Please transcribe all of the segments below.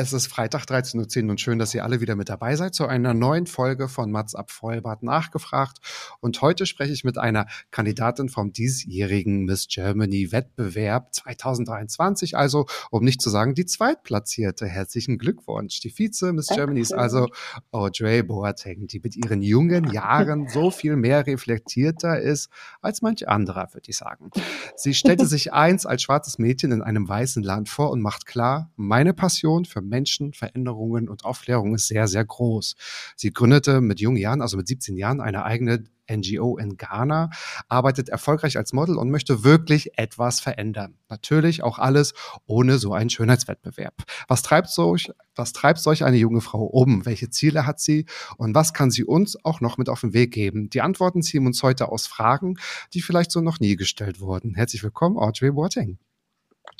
Es ist Freitag 13.10 Uhr und schön, dass ihr alle wieder mit dabei seid zu einer neuen Folge von Mats ab Vollbart nachgefragt. Und heute spreche ich mit einer Kandidatin vom diesjährigen Miss Germany Wettbewerb 2023, also um nicht zu sagen die Zweitplatzierte. Herzlichen Glückwunsch. Die Vize Miss Germany ist also Audrey Boateng, die mit ihren jungen Jahren so viel mehr reflektierter ist als manch anderer, würde ich sagen. Sie stellte sich eins als schwarzes Mädchen in einem weißen Land vor und macht klar, meine Passion für Menschen, Veränderungen und Aufklärung ist sehr, sehr groß. Sie gründete mit jungen Jahren, also mit 17 Jahren, eine eigene NGO in Ghana, arbeitet erfolgreich als Model und möchte wirklich etwas verändern. Natürlich auch alles ohne so einen Schönheitswettbewerb. Was treibt solch, was treibt solch eine junge Frau um? Welche Ziele hat sie? Und was kann sie uns auch noch mit auf den Weg geben? Die Antworten ziehen uns heute aus Fragen, die vielleicht so noch nie gestellt wurden. Herzlich willkommen, Audrey Boateng.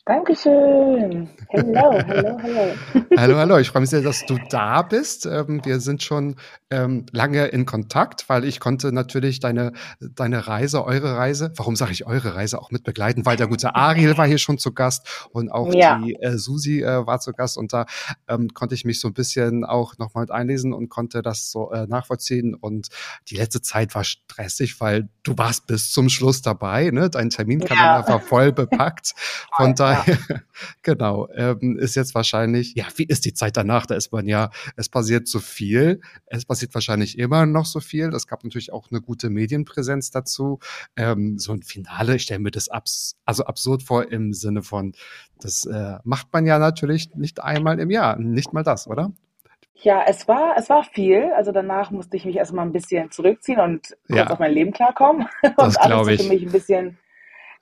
Dankeschön. Hello, hello, hello. Hallo, hallo. Ich freue mich sehr, dass du da bist. Ähm, wir sind schon ähm, lange in Kontakt, weil ich konnte natürlich deine, deine Reise, eure Reise, warum sage ich eure Reise, auch mit begleiten, weil der gute Ariel war hier schon zu Gast und auch Ja. die äh, Susi äh, war zu Gast und da ähm, konnte ich mich so ein bisschen auch nochmal mit einlesen und konnte das so äh, nachvollziehen und die letzte Zeit war stressig, weil du warst bis zum Schluss dabei, ne? Dein Terminkalender Ja. war voll bepackt. Von Ja. genau, ähm, ist jetzt wahrscheinlich, ja, wie ist die Zeit danach? Da ist man ja, es passiert so viel. Es passiert wahrscheinlich immer noch so viel. Es gab natürlich auch eine gute Medienpräsenz dazu. Ähm, so ein Finale, ich stelle mir das abs also absurd vor im Sinne von, das äh, macht man ja natürlich nicht einmal im Jahr. Nicht mal das, oder? Ja, es war, es war viel. Also danach musste ich mich erstmal ein bisschen zurückziehen und kurz Ja. auf mein Leben klarkommen Das und alles ich. für mich ein bisschen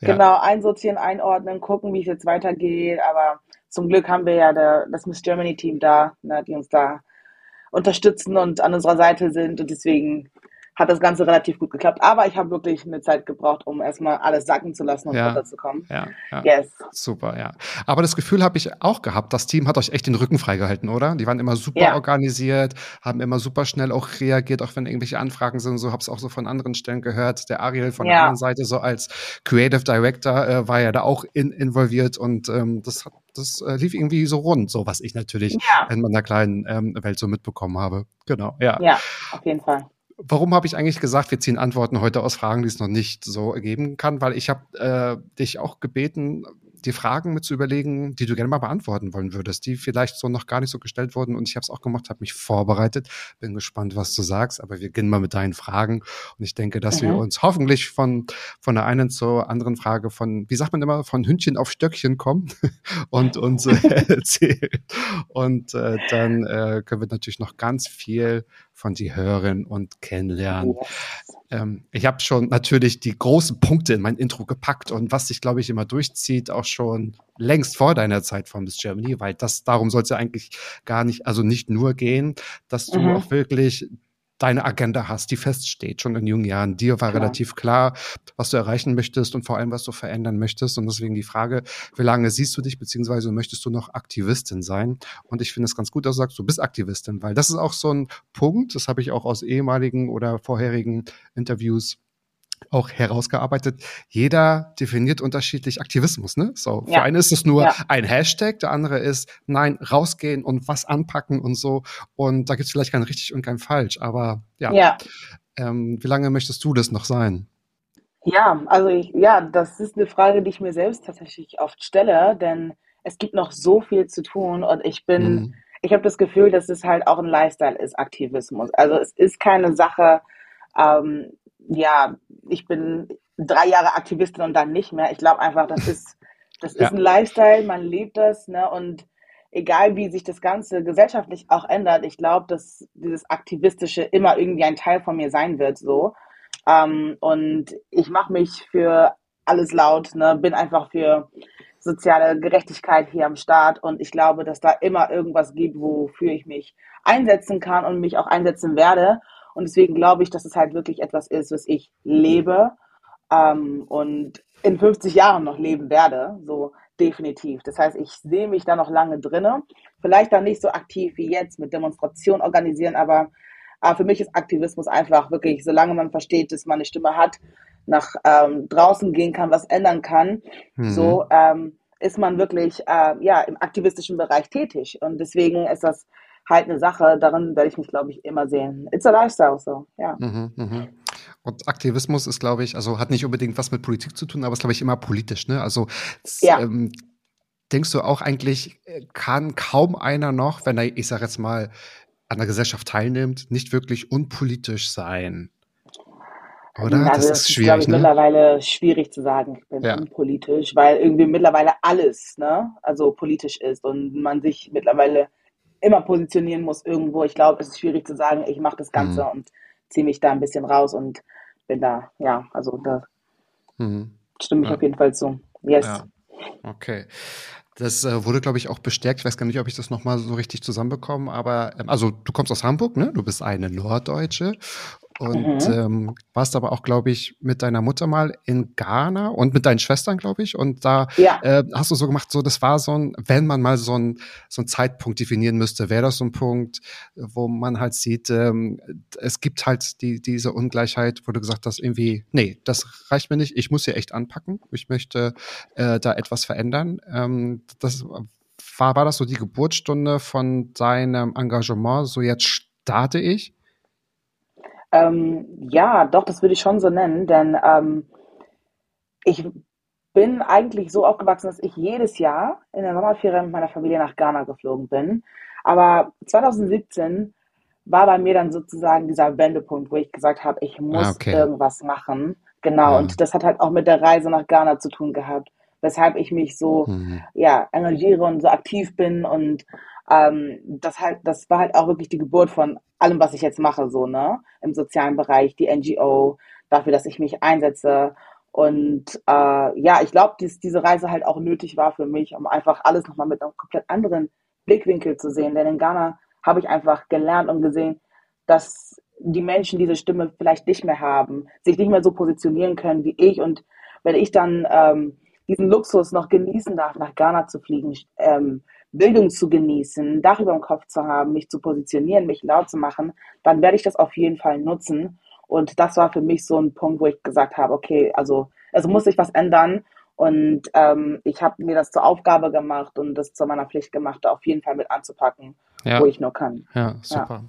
Genau einsortieren, einordnen, gucken, wie es jetzt weitergeht. Aber zum Glück haben wir ja der, das Miss Germany Team da, ne, die uns da unterstützen und an unserer Seite sind und deswegen hat das Ganze relativ gut geklappt. Aber ich habe wirklich eine Zeit gebraucht, um erstmal alles sacken zu lassen und Ja. runterzukommen. Ja, ja. Yes. Super, ja. Aber das Gefühl habe ich auch gehabt, das Team hat euch echt den Rücken freigehalten, oder? Die waren immer super Ja. organisiert, haben immer super schnell auch reagiert, auch wenn irgendwelche Anfragen sind. So habe es auch so von anderen Stellen gehört. Der Ariel von der Ja. anderen Seite, so als Creative Director, äh, war ja da auch in, involviert und ähm, das hat das äh, lief irgendwie so rund, so was ich natürlich Ja. in meiner kleinen ähm, Welt so mitbekommen habe. Genau, ja. Ja, auf jeden Fall. Warum habe ich eigentlich gesagt, wir ziehen Antworten heute aus Fragen, die es noch nicht so geben kann? Weil ich habe äh, dich auch gebeten, die Fragen mit zu überlegen, die du gerne mal beantworten wollen würdest, die vielleicht so noch gar nicht so gestellt wurden. Und ich habe es auch gemacht, habe mich vorbereitet. Bin gespannt, was du sagst. Aber wir beginnen mal mit deinen Fragen. Und ich denke, dass wir Mhm. uns hoffentlich von, von der einen zur anderen Frage von, wie sagt man immer, von Hündchen auf Stöckchen kommen und uns äh, erzählen. Und äh, dann äh, können wir natürlich noch ganz viel von dir hören und kennenlernen. Yes. Ähm, ich habe schon natürlich die großen Punkte in mein Intro gepackt und was sich, glaube ich, immer durchzieht, auch schon längst vor deiner Zeit von Miss Germany, weil das darum soll es ja eigentlich gar nicht, also nicht nur gehen, dass du Mhm. auch wirklich deine Agenda hast, die feststeht, schon in jungen Jahren. Dir war Klar. relativ klar, was du erreichen möchtest und vor allem, was du verändern möchtest. Und deswegen die Frage, wie lange siehst du dich, beziehungsweise möchtest du noch Aktivistin sein? Und ich finde es ganz gut, dass du sagst, du bist Aktivistin, weil das ist auch so ein Punkt, das habe ich auch aus ehemaligen oder vorherigen Interviews auch herausgearbeitet. Jeder definiert unterschiedlich Aktivismus, ne? So, für Ja. einen ist es nur Ja. ein Hashtag, der andere ist, nein, rausgehen und was anpacken und so. Und da gibt es vielleicht kein richtig und kein falsch, aber ja. Ja. Ähm, wie lange möchtest du das noch sein? Ja, also ich, ja, das ist eine Frage, die ich mir selbst tatsächlich oft stelle, denn es gibt noch so viel zu tun und ich bin, Mhm. ich habe das Gefühl, dass es halt auch ein Lifestyle ist, Aktivismus. Also es ist keine Sache, ähm, ja, ich bin drei Jahre Aktivistin und dann nicht mehr. Ich glaube einfach, das ist Das Ja. ist ein Lifestyle, man lebt das, ne? Und egal wie sich das Ganze gesellschaftlich auch ändert, ich glaube, dass dieses Aktivistische immer irgendwie ein Teil von mir sein wird, so. Ähm, und ich mache mich für alles laut, ne? Bin einfach für soziale Gerechtigkeit hier am Start und ich glaube, dass da immer irgendwas gibt, wofür ich mich einsetzen kann und mich auch einsetzen werde. Und deswegen glaube ich, dass es halt wirklich etwas ist, was ich lebe ähm, und in 50 Jahren noch leben werde, so definitiv. Das heißt, ich sehe mich da noch lange drinne. Vielleicht dann nicht so aktiv wie jetzt mit Demonstrationen organisieren, aber äh, für mich ist Aktivismus einfach wirklich, solange man versteht, dass man eine Stimme hat, nach ähm, draußen gehen kann, was ändern kann, Mhm. so ähm, ist man wirklich äh, ja im aktivistischen Bereich tätig. Und deswegen ist das halt eine Sache, darin werde ich mich, glaube ich, immer sehen. It's a lifestyle, so, ja. Mhm, mhm. Und Aktivismus ist, glaube ich, also hat nicht unbedingt was mit Politik zu tun, aber ist, glaube ich, immer politisch. Ne? Also Ja. ähm, denkst du auch eigentlich, äh, kann kaum einer noch, wenn er, ich sage jetzt mal, an der Gesellschaft teilnimmt, nicht wirklich unpolitisch sein? Oder? Also das ist glaube ich, schwierig, ne? mittlerweile schwierig zu sagen, ich bin Ja. unpolitisch, weil irgendwie mittlerweile alles, ne, also politisch ist und man sich mittlerweile immer positionieren muss irgendwo. Ich glaube, es ist schwierig zu sagen, ich mache das Ganze Mhm. und ziehe mich da ein bisschen raus und bin da, ja, also da Mhm. stimme ich Ja. auf jeden Fall zu. Yes. Ja, okay. Das äh, wurde, glaube ich, auch bestärkt. Ich weiß gar nicht, ob ich das nochmal so richtig zusammenbekomme, aber ähm, also du kommst aus Hamburg, ne? Du bist eine Norddeutsche und Mhm. ähm, warst aber auch, glaube ich, mit deiner Mutter mal in Ghana und mit deinen Schwestern, glaube ich. Und da Ja. äh, hast du so gemacht, so das war so ein, wenn man mal so ein so einen Zeitpunkt definieren müsste, wäre das so ein Punkt, wo man halt sieht, ähm, es gibt halt die, diese Ungleichheit, wo du gesagt hast, irgendwie, nee, das reicht mir nicht, ich muss hier echt anpacken, ich möchte äh, da etwas verändern. Ähm, das war, war das so die Geburtsstunde von deinem Engagement, so jetzt starte ich? Ähm, ja, doch, das würde ich schon so nennen, denn ähm, ich bin eigentlich so aufgewachsen, dass ich jedes Jahr in der Sommerferien mit meiner Familie nach Ghana geflogen bin. Aber 2017 war bei mir dann sozusagen dieser Wendepunkt, wo ich gesagt habe, ich muss Ah, okay. irgendwas machen. Genau, Ja. und das hat halt auch mit der Reise nach Ghana zu tun gehabt, weshalb ich mich so Mhm. ja, engagiere und so aktiv bin und ähm, das halt, das war halt auch wirklich die Geburt von allem, was ich jetzt mache, so, ne? Im sozialen Bereich, die NGO, dafür, dass ich mich einsetze. Und äh, ja, ich glaube, dass diese Reise halt auch nötig war für mich, um einfach alles nochmal mit einem komplett anderen Blickwinkel zu sehen. Denn in Ghana habe ich einfach gelernt und gesehen, dass die Menschen diese Stimme vielleicht nicht mehr haben, sich nicht mehr so positionieren können wie ich. Und wenn ich dann ähm, diesen Luxus noch genießen darf, nach Ghana zu fliegen, ähm, Bildung zu genießen, Dach über dem Kopf zu haben, mich zu positionieren, mich laut zu machen, dann werde ich das auf jeden Fall nutzen. Und das war für mich so ein Punkt, wo ich gesagt habe, okay, also es muss sich was ändern. Und ähm, ich habe mir das zur Aufgabe gemacht und das zu meiner Pflicht gemacht, da auf jeden Fall mit anzupacken, Ja. wo ich nur kann. Ja, super.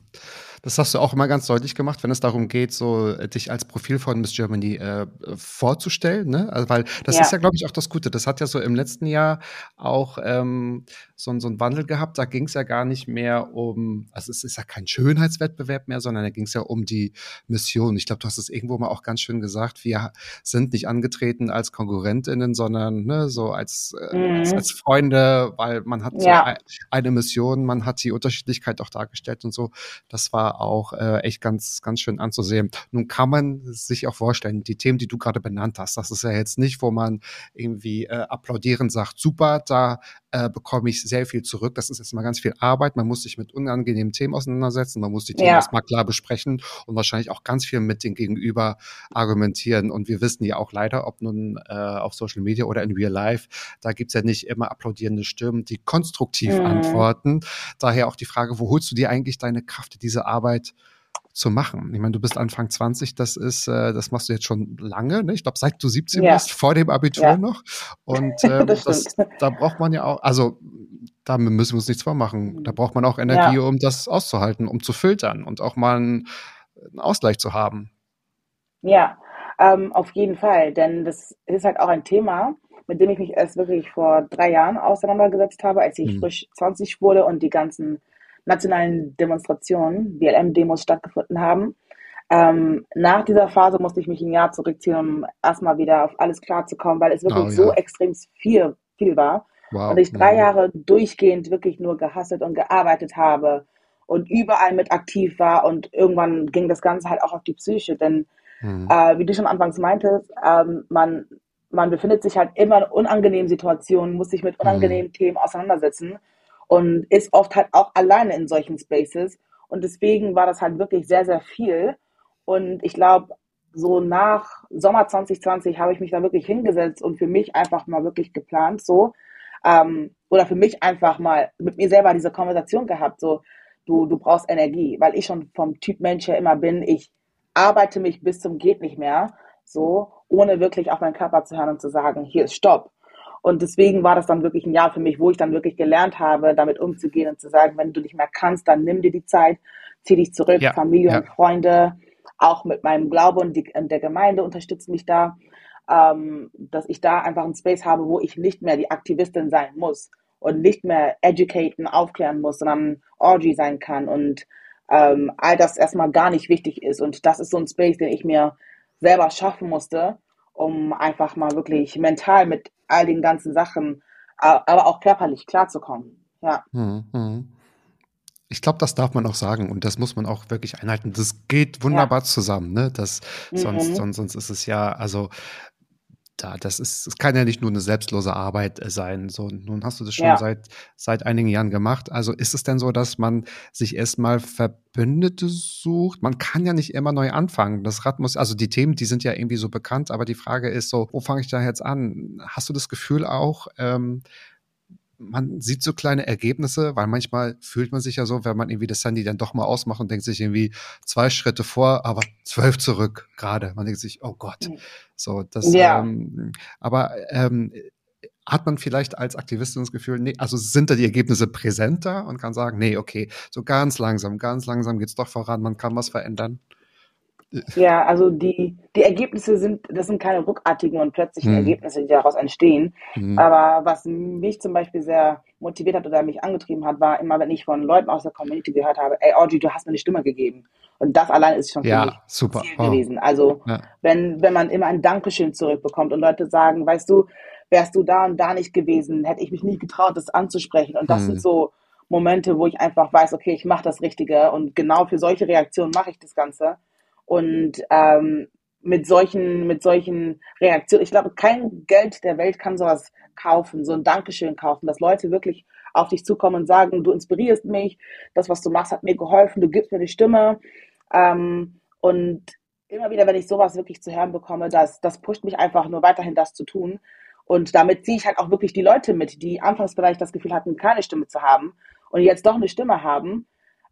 Das hast du auch immer ganz deutlich gemacht, wenn es darum geht, so äh, dich als Profil von Miss Germany äh, vorzustellen, ne? Also, weil das Ja. ist ja, glaube ich, auch das Gute. Das hat ja so im letzten Jahr auch ähm, so, so einen Wandel gehabt. Da ging es ja gar nicht mehr um, also es ist ja kein Schönheitswettbewerb mehr, sondern da ging es ja um die Mission. Ich glaube, du hast es irgendwo mal auch ganz schön gesagt. Wir sind nicht angetreten als Konkurrentinnen, sondern ne, so als, äh, als, Mhm. als Freunde, weil man hat so Ja. ein, eine Mission, man hat die Unterschiedlichkeit auch dargestellt und so. Das war auch äh, echt ganz, ganz schön anzusehen. Nun kann man sich auch vorstellen, die Themen, die du gerade benannt hast, das ist ja jetzt nicht, wo man irgendwie äh, applaudierend sagt, super, da äh, bekomme ich sehr viel zurück. Das ist jetzt mal ganz viel Arbeit. Man muss sich mit unangenehmen Themen auseinandersetzen. Man muss die Themen Ja. erstmal klar besprechen und wahrscheinlich auch ganz viel mit den Gegenüber argumentieren. Und wir wissen ja auch leider, ob nun äh, auf Social Media oder in Real Life, da gibt's ja nicht immer applaudierende Stimmen, die konstruktiv Mhm. antworten. Daher auch die Frage, wo holst du dir eigentlich deine Kraft, diese Arbeit zu machen? Ich meine, du bist Anfang 20, das ist, äh, das machst du jetzt schon lange, ne? Ich glaube, seit du 17 Ja. bist, vor dem Abitur Ja. noch. Und ähm, Das das, da braucht man ja auch, also da müssen wir uns nichts vormachen. Da braucht man auch Energie, Ja. um das auszuhalten, um zu filtern und auch mal einen, einen Ausgleich zu haben. Ja, ähm, auf jeden Fall, denn das ist halt auch ein Thema, mit dem ich mich erst wirklich vor drei Jahren auseinandergesetzt habe, als ich Mhm. frisch 20 wurde und die ganzen nationalen Demonstrationen, BLM-Demos stattgefunden haben. Ähm, nach dieser Phase musste ich mich ein Jahr zurückziehen, um erstmal wieder auf alles klarzukommen, weil es wirklich Oh, so ja. extrem viel viel war. Wow. Und ich drei Mhm. Jahre durchgehend wirklich nur gehasselt und gearbeitet habe und überall mit aktiv war und irgendwann ging das Ganze halt auch auf die Psyche, denn Mhm. äh, wie du schon anfangs meintest, ähm, man, man befindet sich halt immer in unangenehmen Situationen, muss sich mit unangenehmen Themen auseinandersetzen und ist oft halt auch alleine in solchen Spaces. Und deswegen war das halt wirklich sehr, sehr viel. Und ich glaube, so nach Sommer 2020 habe ich mich da wirklich hingesetzt und für mich einfach mal wirklich geplant, so, ähm, oder für mich einfach mal mit mir selber diese Konversation gehabt, so, du, du brauchst Energie, weil ich schon vom Typ Mensch her immer bin, ich arbeite mich bis zum geht nicht mehr, so, ohne wirklich auf meinen Körper zu hören und zu sagen, hier ist Stopp. Und deswegen war das dann wirklich ein Jahr für mich, wo ich dann wirklich gelernt habe, damit umzugehen und zu sagen, wenn du nicht mehr kannst, dann nimm dir die Zeit, zieh dich zurück, Ja, Familie ja. und Freunde, auch mit meinem Glaube und, die, und der Gemeinde unterstützen mich da, ähm, dass ich da einfach einen Space habe, wo ich nicht mehr die Aktivistin sein muss und nicht mehr educaten, aufklären muss, sondern Audrey sein kann und ähm, all das erstmal gar nicht wichtig ist. Und das ist so ein Space, den ich mir selber schaffen musste, um einfach mal wirklich mental mit all den ganzen Sachen, aber auch körperlich klarzukommen. Ja. Mhm. Mhm. Ich glaube, das darf man auch sagen und das muss man auch wirklich einhalten. Das geht wunderbar zusammen, ne? Das, sonst, Mhm. sonst, sonst ist es ja, also da, das ist, es kann ja nicht nur eine selbstlose Arbeit äh, sein. So, nun hast du das schon Ja. seit, seit einigen Jahren gemacht. Also ist es denn so, dass man sich erstmal Verbündete sucht? Man kann ja nicht immer neu anfangen. Das Rad muss, also die Themen, die sind ja irgendwie so bekannt, aber die Frage ist so, wo fange ich da jetzt an? Hast du das Gefühl auch, ähm, man sieht so kleine Ergebnisse, weil manchmal fühlt man sich ja so, wenn man irgendwie das Handy dann doch mal ausmacht und denkt sich irgendwie zwei Schritte vor, aber zwölf zurück gerade. Man denkt sich, oh Gott. So, das, Ja. ähm, aber ähm, hat man vielleicht als Aktivistin das Gefühl, nee, also sind da die Ergebnisse präsenter und kann sagen, nee, okay, so ganz langsam, ganz langsam geht's doch voran, man kann was verändern. Ja, also die, die Ergebnisse sind, das sind keine ruckartigen und plötzlichen Hm. Ergebnisse, die daraus entstehen. Mhm. Aber was mich zum Beispiel sehr motiviert hat oder mich angetrieben hat, war immer, wenn ich von Leuten aus der Community gehört habe, ey Audrey, du hast mir eine Stimme gegeben. Und das allein ist schon für mich Ja, super. Ziel Wow. gewesen. Also Ja. wenn, wenn man immer ein Dankeschön zurückbekommt und Leute sagen, weißt du, wärst du da und da nicht gewesen, hätte ich mich nie getraut, das anzusprechen. Und das Hm. sind so Momente, wo ich einfach weiß, okay, ich mache das Richtige und genau für solche Reaktionen mache ich das Ganze. Und ähm, mit solchen, mit solchen Reaktionen, ich glaube, kein Geld der Welt kann sowas kaufen, so ein Dankeschön kaufen, dass Leute wirklich auf dich zukommen und sagen, du inspirierst mich, das, was du machst, hat mir geholfen, du gibst mir die Stimme. Ähm, und immer wieder, wenn ich sowas wirklich zu hören bekomme, das, das pusht mich einfach nur weiterhin, das zu tun. Und damit ziehe ich halt auch wirklich die Leute mit, die anfangs vielleicht das Gefühl hatten, keine Stimme zu haben und jetzt doch eine Stimme haben,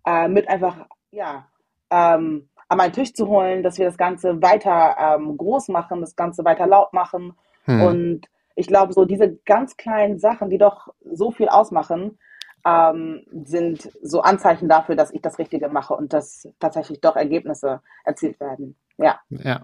äh, mit einfach, ja, ähm, an meinen Tisch zu holen, dass wir das Ganze weiter ähm, groß machen, das Ganze weiter laut machen. Hm. Und ich glaube, so diese ganz kleinen Sachen, die doch so viel ausmachen, ähm, sind so Anzeichen dafür, dass ich das Richtige mache und dass tatsächlich doch Ergebnisse erzielt werden. Ja, Ja.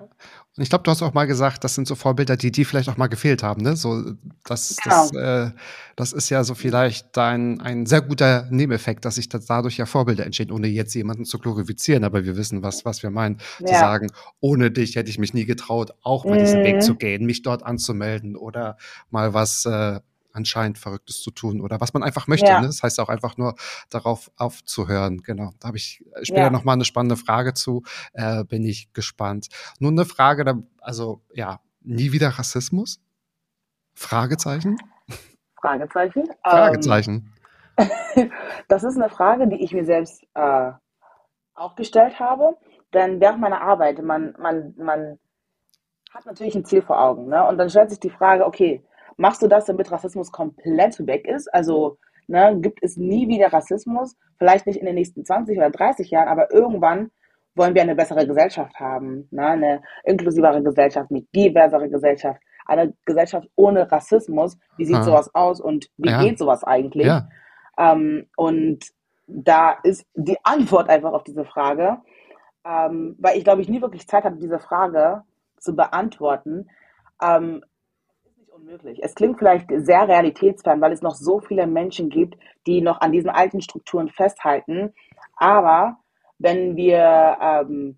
Und ich glaube, du hast auch mal gesagt, das sind so Vorbilder, die die vielleicht auch mal gefehlt haben, ne? So, das, Genau. das, äh, das ist ja so vielleicht ein, ein sehr guter Nebeneffekt, dass sich dadurch ja Vorbilder entstehen, ohne jetzt jemanden zu glorifizieren, aber wir wissen, was, was wir meinen. Zu Ja. sagen, ohne dich hätte ich mich nie getraut, auch mal diesen Mhm. Weg zu gehen, mich dort anzumelden oder mal was äh, anscheinend Verrücktes zu tun oder was man einfach möchte. Ja. Ne? Das heißt auch einfach nur darauf aufzuhören. Genau. Da habe ich äh, später Ja. noch mal eine spannende Frage zu. Äh, bin ich gespannt. Nur eine Frage, also ja, nie wieder Rassismus? Fragezeichen? Fragezeichen. Ähm, Fragezeichen. Das ist eine Frage, die ich mir selbst äh, auch gestellt habe. Denn während meiner Arbeit, man, man, man hat natürlich ein Ziel vor Augen. Ne? Und dann stellt sich die Frage, okay, machst du das, damit Rassismus komplett weg ist? Also ne, gibt es nie wieder Rassismus? Vielleicht nicht in den nächsten 20 oder 30 Jahren, aber irgendwann wollen wir eine bessere Gesellschaft haben. Ne? Eine inklusivere Gesellschaft, eine diversere Gesellschaft, eine Gesellschaft ohne Rassismus. Wie sieht Ah. sowas aus und wie Ja. geht sowas eigentlich? Ja. Ähm, und da ist die Antwort einfach auf diese Frage, ähm, weil ich glaube, ich nie wirklich Zeit hatte, diese Frage zu beantworten. Ähm, unmöglich. Es klingt vielleicht sehr realitätsfern, weil es noch so viele Menschen gibt, die noch an diesen alten Strukturen festhalten. Aber wenn wir ähm,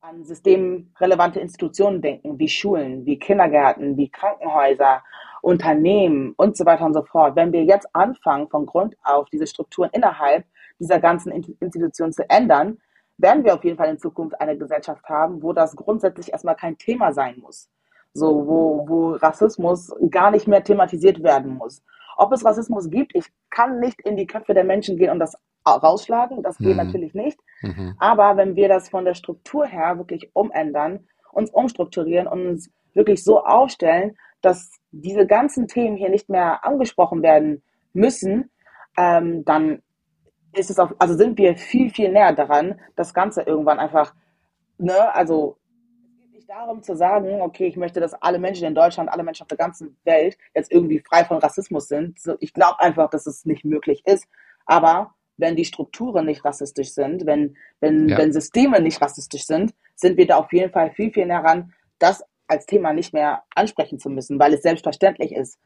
an systemrelevante Institutionen denken, wie Schulen, wie Kindergärten, wie Krankenhäuser Unternehmen und so weiter und so fort. Wenn wir jetzt anfangen, von Grund auf diese Strukturen innerhalb dieser ganzen Institutionen zu ändern, werden wir auf jeden Fall in Zukunft eine Gesellschaft haben, wo das grundsätzlich erstmal kein Thema sein muss. So, wo, wo Rassismus gar nicht mehr thematisiert werden muss. Ob es Rassismus gibt, ich kann nicht in die Köpfe der Menschen gehen und das rausschlagen, das geht mhm. natürlich nicht. Mhm. Aber wenn wir das von der Struktur her wirklich umändern, uns umstrukturieren und uns wirklich so aufstellen, dass diese ganzen Themen hier nicht mehr angesprochen werden müssen, ähm, dann ist es auch, also sind wir viel, viel näher daran, das Ganze irgendwann einfach, ne, also nicht darum zu sagen, okay, ich möchte, dass alle Menschen in Deutschland, alle Menschen auf der ganzen Welt jetzt irgendwie frei von Rassismus sind. Ich glaube einfach, dass es nicht möglich ist. Aber wenn die Strukturen nicht rassistisch sind, wenn, wenn, ja. wenn Systeme nicht rassistisch sind, sind wir da auf jeden Fall viel, viel näher ran, das als Thema nicht mehr ansprechen zu müssen, weil es selbstverständlich ist.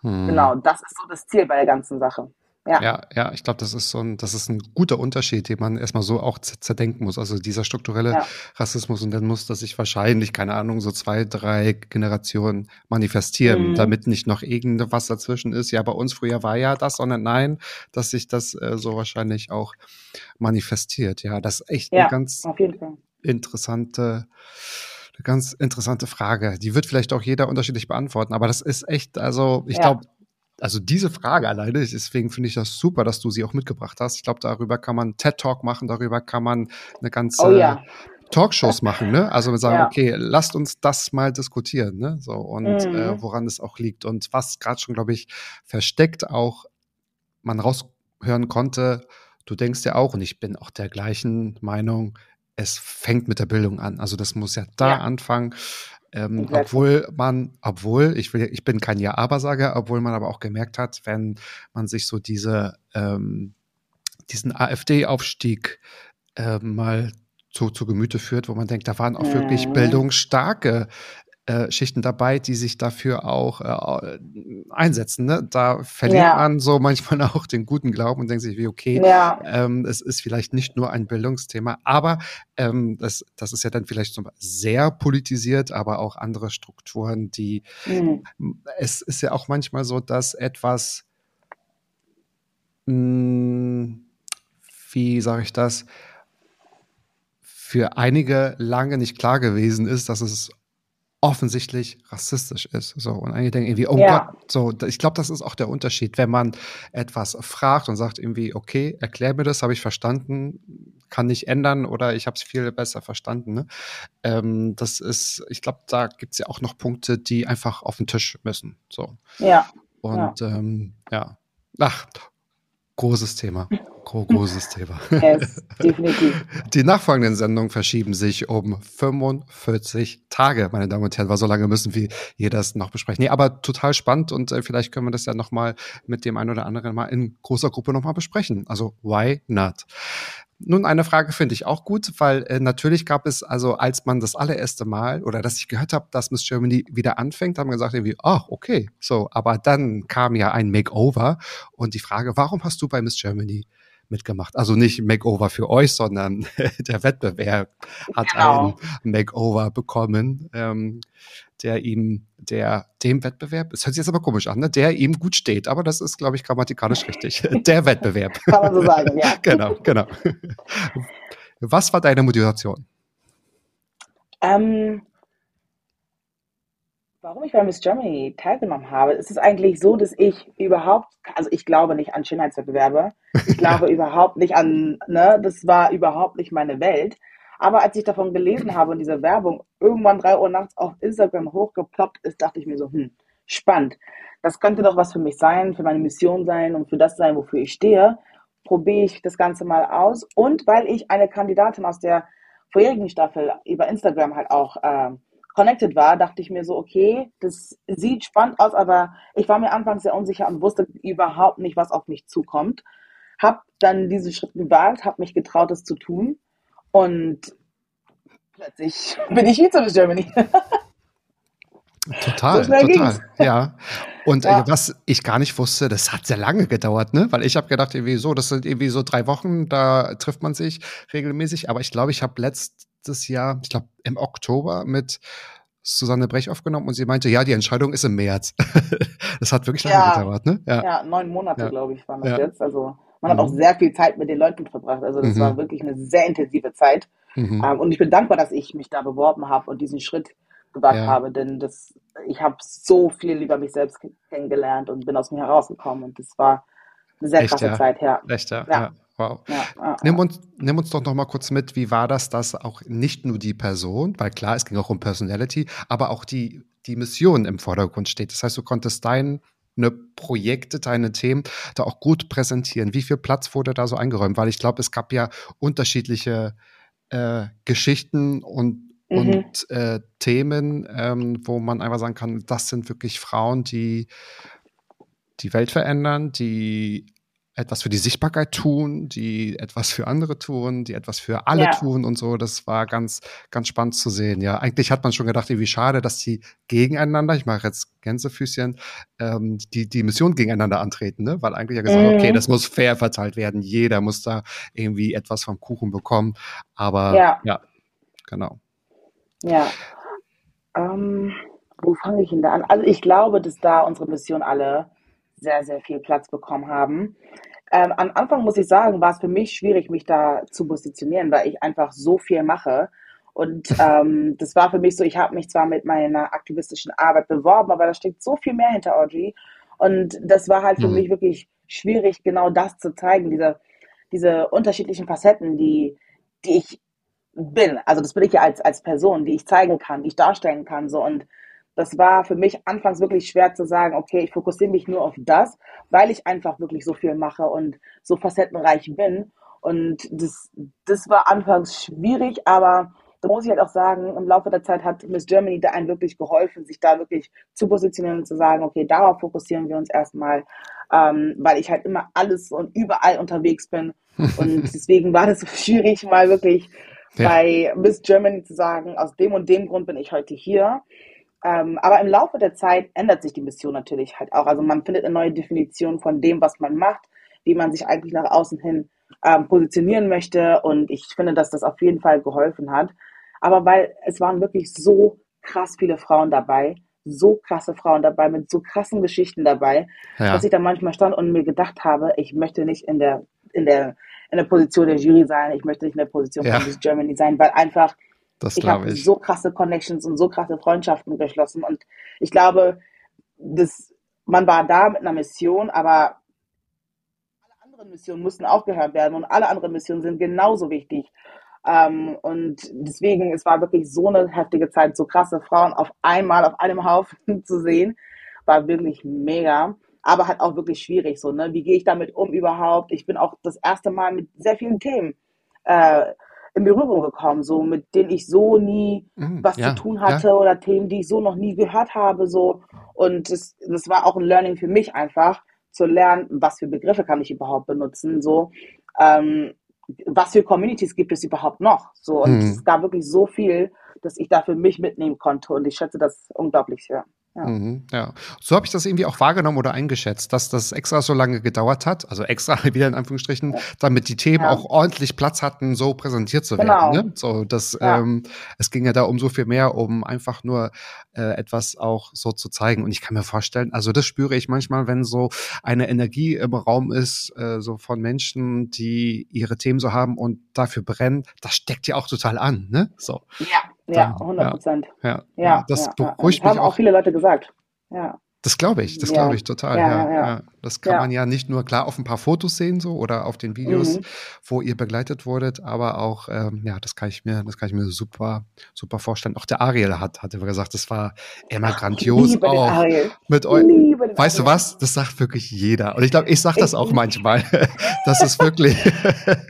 Hm. Genau, das ist so das Ziel bei der ganzen Sache. Ja, ja, ja ich glaube, das ist so ein, das ist ein guter Unterschied, den man erstmal so auch zerdenken muss. Also dieser strukturelle ja. Rassismus und dann muss das sich wahrscheinlich, keine Ahnung, so zwei, drei Generationen manifestieren, mhm. damit nicht noch irgendwas dazwischen ist. Ja, bei uns früher war ja das, sondern nein, dass sich das äh, so wahrscheinlich auch manifestiert. Ja, das ist echt ja, eine ganz interessante eine ganz interessante Frage. Die wird vielleicht auch jeder unterschiedlich beantworten, aber das ist echt, also ich ja. glaube, also diese Frage alleine, deswegen finde ich das super, dass du sie auch mitgebracht hast. Ich glaube, darüber kann man TED Talk machen, darüber kann man eine ganze oh, ja. Talkshows machen, ne? Also wir sagen, ja. okay, lasst uns das mal diskutieren, ne? So und mhm. äh, woran es auch liegt und was gerade schon, glaube ich, versteckt auch man raushören konnte. Du denkst ja auch, und ich bin auch der gleichen Meinung, es fängt mit der Bildung an. Also das muss ja da ja. anfangen. Ähm, obwohl man, obwohl, ich will, ich bin kein Ja-Aber-Sager, obwohl man aber auch gemerkt hat, wenn man sich so diese, ähm, diesen AfD-Aufstieg äh, mal zu, zu Gemüte führt, wo man denkt, da waren auch mhm. wirklich bildungsstarke äh, Schichten dabei, die sich dafür auch äh, einsetzen. Ne? Da verliert ja. man so manchmal auch den guten Glauben und denkt sich, wie okay, ja. ähm, es ist vielleicht nicht nur ein Bildungsthema, aber ähm, das, das ist ja dann vielleicht so sehr politisiert, aber auch andere Strukturen, die mhm. es ist ja auch manchmal so, dass etwas mh, hm, wie sage ich das, für einige lange nicht klar gewesen ist, dass es offensichtlich rassistisch ist. So, und einige denken irgendwie, oh ja. Gott, so, ich glaube, das ist auch der Unterschied, wenn man etwas fragt und sagt irgendwie, okay, erklär mir das, habe ich verstanden, kann nicht ändern oder ich habe es viel besser verstanden. Ne? Ähm, das ist, ich glaube, da gibt es ja auch noch Punkte, die einfach auf den Tisch müssen. So. Ja. Und ja, ähm, ja. ach, großes Thema. Großes Thema. Yes, definitiv. Die nachfolgenden Sendungen verschieben sich um 45 Tage, meine Damen und Herren. War so lange müssen wir hier das noch besprechen. Nee, aber total spannend und äh, vielleicht können wir das ja nochmal mit dem einen oder anderen mal in großer Gruppe nochmal besprechen. Also, why not? Nun, eine Frage finde ich auch gut, weil äh, natürlich gab es, also als man das allererste Mal oder dass ich gehört habe, dass Miss Germany wieder anfängt, haben wir gesagt irgendwie, ach, okay, so, aber dann kam ja ein Makeover und die Frage, warum hast du bei Miss Germany mitgemacht. Also nicht Makeover für euch, sondern der Wettbewerb hat genau. ein Makeover bekommen, ähm, der ihm, der dem Wettbewerb, es hört sich jetzt aber komisch an, ne, der ihm gut steht, aber das ist, glaube ich, grammatikalisch richtig. Der Wettbewerb. Kann man so sagen, ja. genau, genau. Was war deine Motivation? Ähm, Warum ich bei Miss Germany teilgenommen habe, ist es eigentlich so, dass ich überhaupt, also ich glaube nicht an Schönheitswettbewerbe, ich glaube überhaupt nicht an, ne, das war überhaupt nicht meine Welt. Aber als ich davon gelesen habe und diese Werbung irgendwann drei Uhr nachts auf Instagram hochgeploppt ist, dachte ich mir so, hm, spannend. Das könnte doch was für mich sein, für meine Mission sein und für das sein, wofür ich stehe. Probiere ich das Ganze mal aus. Und weil ich eine Kandidatin aus der vorherigen Staffel über Instagram halt auch äh, connected war, dachte ich mir so, okay, das sieht spannend aus, aber ich war mir anfangs sehr unsicher und wusste überhaupt nicht, was auf mich zukommt. Hab dann diesen Schritt gewagt, habe mich getraut, es zu tun und plötzlich bin ich Vize Miss Germany. Total, so total. Ging's. Ja. Und ja. Äh, was ich gar nicht wusste, das hat sehr lange gedauert, ne? Weil ich habe gedacht, irgendwie so, das sind irgendwie so drei Wochen, da trifft man sich regelmäßig. Aber ich glaube, ich habe letztes Jahr, ich glaube im Oktober mit Susanne Brech aufgenommen und sie meinte, ja, die Entscheidung ist im März. das hat wirklich lange Ja. gedauert, ne? Ja, neun Monate, Ja. glaube ich, waren das Ja. jetzt. Also man hat Mhm. auch sehr viel Zeit mit den Leuten verbracht. Also das Mhm. war wirklich eine sehr intensive Zeit. Mhm. Ähm, und ich bin dankbar, dass ich mich da beworben habe und diesen Schritt gewagt Ja. habe, denn das, ich habe so viel über mich selbst ke- kennengelernt und bin aus mir herausgekommen. Und das war eine sehr Echt, krasse ja? Zeit, ja. Echt, ja? Ja. Wow. Nimm uns, nimm uns doch noch mal kurz mit, wie war das, dass auch nicht nur die Person, weil klar, es ging auch um Personality, aber auch die, die Mission im Vordergrund steht. Das heißt, du konntest deine Projekte, deine Themen da auch gut präsentieren. Wie viel Platz wurde da so eingeräumt? Weil ich glaube, es gab ja unterschiedliche äh, Geschichten und, Mhm. und äh, Themen, ähm, wo man einfach sagen kann, das sind wirklich Frauen, die die Welt verändern, die etwas für die Sichtbarkeit tun, die etwas für andere tun, die etwas für alle Ja. tun und so. Das war ganz, ganz spannend zu sehen. Ja, eigentlich hat man schon gedacht, wie schade, dass die gegeneinander, ich mache jetzt Gänsefüßchen, ähm, die, die Mission gegeneinander antreten, ne? Weil eigentlich ja gesagt, Mhm. okay, das muss fair verteilt werden. Jeder muss da irgendwie etwas vom Kuchen bekommen. Aber Ja. ja genau. Ja. Ähm, wo fange ich denn da an? Also ich glaube, dass da unsere Mission alle sehr, sehr viel Platz bekommen haben. Ähm, am Anfang muss ich sagen, war es für mich schwierig, mich da zu positionieren, weil ich einfach so viel mache. Und ähm, das war für mich so, ich habe mich zwar mit meiner aktivistischen Arbeit beworben, aber da steckt so viel mehr hinter Audrey. Und das war halt für Mhm. mich wirklich schwierig, genau das zu zeigen, diese, diese unterschiedlichen Facetten, die, die ich bin. Also das bin ich ja als, als Person, die ich zeigen kann, die ich darstellen kann. So. Und das war für mich anfangs wirklich schwer zu sagen, okay, ich fokussiere mich nur auf das, weil ich einfach wirklich so viel mache und so facettenreich bin. Und das, das war anfangs schwierig, aber da muss ich halt auch sagen, im Laufe der Zeit hat Miss Germany da einem wirklich geholfen, sich da wirklich zu positionieren und zu sagen, okay, darauf fokussieren wir uns erstmal, ähm, weil ich halt immer alles und überall unterwegs bin. Und deswegen war das so schwierig, mal wirklich Ja. bei Miss Germany zu sagen, aus dem und dem Grund bin ich heute hier. Ähm, aber im Laufe der Zeit ändert sich die Mission natürlich halt auch. Also man findet eine neue Definition von dem, was man macht, wie man sich eigentlich nach außen hin ähm, positionieren möchte. Und ich finde, dass das auf jeden Fall geholfen hat. Aber weil es waren wirklich so krass viele Frauen dabei, so krasse Frauen dabei, mit so krassen Geschichten dabei, Ja, dass ich da manchmal stand und mir gedacht habe, ich möchte nicht in der, in der, in der Position der Jury sein, ich möchte nicht in der Position Ja. von Miss Germany sein, weil einfach das ich habe so krasse Connections und so krasse Freundschaften geschlossen. Und ich glaube, das, man war da mit einer Mission, aber alle anderen Missionen mussten aufgehört werden und alle anderen Missionen sind genauso wichtig. Ähm, und deswegen, es war wirklich so eine heftige Zeit, so krasse Frauen auf einmal auf einem Haufen zu sehen, war wirklich mega, aber halt auch wirklich schwierig so, ne? Wie gehe ich damit um überhaupt? Ich bin auch das erste Mal mit sehr vielen Themen äh, in Berührung gekommen, so mit denen ich so nie Mhm, was ja, zu tun ja. hatte oder Themen, die ich so noch nie gehört habe, so. Und das, das war auch ein Learning für mich einfach, zu lernen, was für Begriffe kann ich überhaupt benutzen, so. Ähm, was für Communities gibt es überhaupt noch, so. Und Mhm. es gab wirklich so viel, dass ich da für mich mitnehmen konnte und ich schätze das unglaublich sehr. Ja. Mhm, ja. So habe ich das irgendwie auch wahrgenommen oder eingeschätzt, dass das extra so lange gedauert hat, also extra wieder in Anführungsstrichen, damit die Themen Ja. auch ordentlich Platz hatten, so präsentiert zu Genau. werden. Ne? So, das, Ja. ähm, es ging ja da um so viel mehr, um einfach nur äh, etwas auch so zu zeigen. Und ich kann mir vorstellen, also das spüre ich manchmal, wenn so eine Energie im Raum ist, äh, so von Menschen, die ihre Themen so haben und dafür brennen, das steckt ja auch total an, ne? So, Ja, ja, Dann, 100 Prozent. ja. Ja, das ja, ja. beruhigt Das haben mich auch auch. viele Leute gesagt. Ja. Das glaube ich, das Ja. glaube ich total. Ja, Ja, ja. Das kann man ja nicht nur klar auf ein paar Fotos sehen so oder auf den Videos, Mhm. wo ihr begleitet wurdet, aber auch ähm, ja, das kann ich mir, das kann ich mir super, super vorstellen. Auch der Ariel hat, hatte gesagt, das war immer grandios liebe auch Ariel. mit euch. Weißt du was? Das sagt wirklich jeder. Und ich glaube, ich sage das auch manchmal. Das ist wirklich.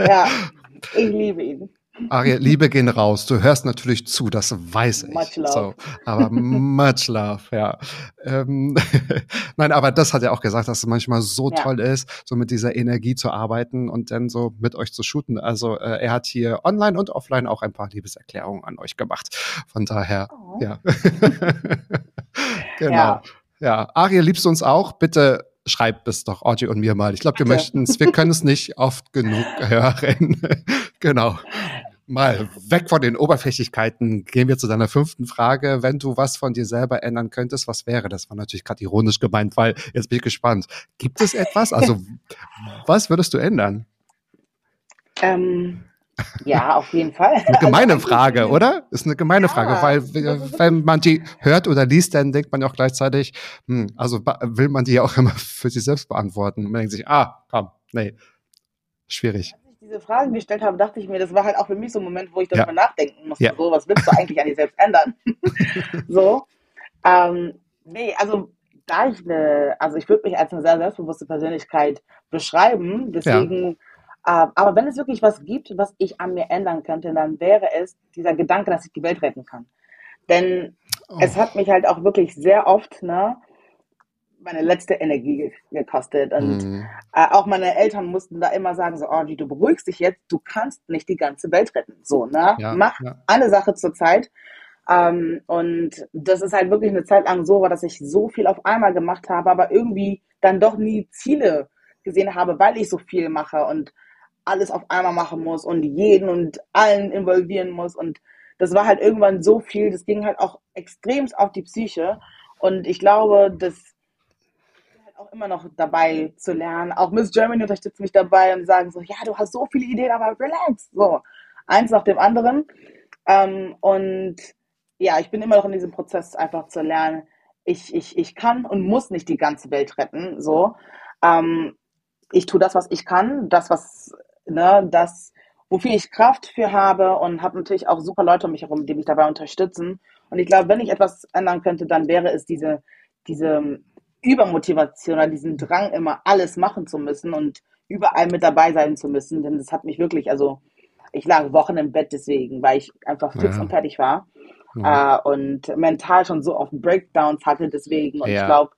Ja, ich liebe ihn. Ariel, Liebe gehen raus. Du hörst natürlich zu, das weiß ich. Much love. So, aber much love, ja. Ähm, Nein, aber das hat er auch gesagt, dass es manchmal so Ja. toll ist, so mit dieser Energie zu arbeiten und dann so mit euch zu shooten. Also äh, er hat hier online und offline auch ein paar Liebeserklärungen an euch gemacht. Von daher, Oh. ja. genau. Ja. Ja. Ariel, liebst du uns auch? Bitte schreib es doch Audrey und mir mal. Ich glaube, wir möchten es, wir können es nicht oft genug hören. genau. Mal weg von den Oberflächlichkeiten, gehen wir zu deiner fünften Frage. Wenn du was von dir selber ändern könntest, was wäre? Das war natürlich gerade ironisch gemeint, weil jetzt bin ich gespannt. Gibt es etwas? Also, was würdest du ändern? Ähm, ja, auf jeden Fall. Eine gemeine Also, Frage, oder? Ist eine gemeine Ja, Frage, weil wenn man die hört oder liest, dann denkt man ja auch gleichzeitig, hm, also will man die ja auch immer für sich selbst beantworten. Und man denkt sich, ah, komm, nee, schwierig. Diese Fragen gestellt habe, dachte ich mir, das war halt auch für mich so ein Moment, wo ich Ja. darüber nachdenken musste. Ja. So, was willst du eigentlich an dir selbst ändern? so. Ähm, nee, also da ich eine, also ich würde mich als eine sehr selbstbewusste Persönlichkeit beschreiben, deswegen, äh, aber wenn es wirklich was gibt, was ich an mir ändern könnte, dann wäre es dieser Gedanke, dass ich die Welt retten kann. Denn Oh. es hat mich halt auch wirklich sehr oft, ne, meine letzte Energie ge- gekostet und Hm, äh, auch meine Eltern mussten da immer sagen, so, oh, du beruhigst dich jetzt, du kannst nicht die ganze Welt retten. So, ne? Ja, Mach ja. eine Sache zur Zeit. Ähm, und das ist halt wirklich eine Zeit lang so war, dass ich so viel auf einmal gemacht habe, aber irgendwie dann doch nie Ziele gesehen habe, weil ich so viel mache und alles auf einmal machen muss und jeden und allen involvieren muss. Und das war halt irgendwann so viel, das ging halt auch extremst auf die Psyche. Und ich glaube, das halt auch immer noch dabei zu lernen. Auch Miss Germany unterstützt mich dabei und sagen so, ja, du hast so viele Ideen, aber relax. So, eins nach dem anderen. Ähm, und ja, ich bin immer noch in diesem Prozess, einfach zu lernen, ich, ich, ich kann und muss nicht die ganze Welt retten. So, ähm, ich tue das, was ich kann, das, was, ne, das, wofür ich Kraft für habe und habe natürlich auch super Leute um mich herum, die mich dabei unterstützen. Und ich glaube, wenn ich etwas ändern könnte, dann wäre es diese, diese Übermotivation oder diesen Drang, immer alles machen zu müssen und überall mit dabei sein zu müssen. Denn das hat mich wirklich, also ich lag Wochen im Bett deswegen, weil ich einfach fix Ja. und fertig war Ja. äh, und mental schon so auf Breakdowns hatte deswegen. Und Ja. ich glaube,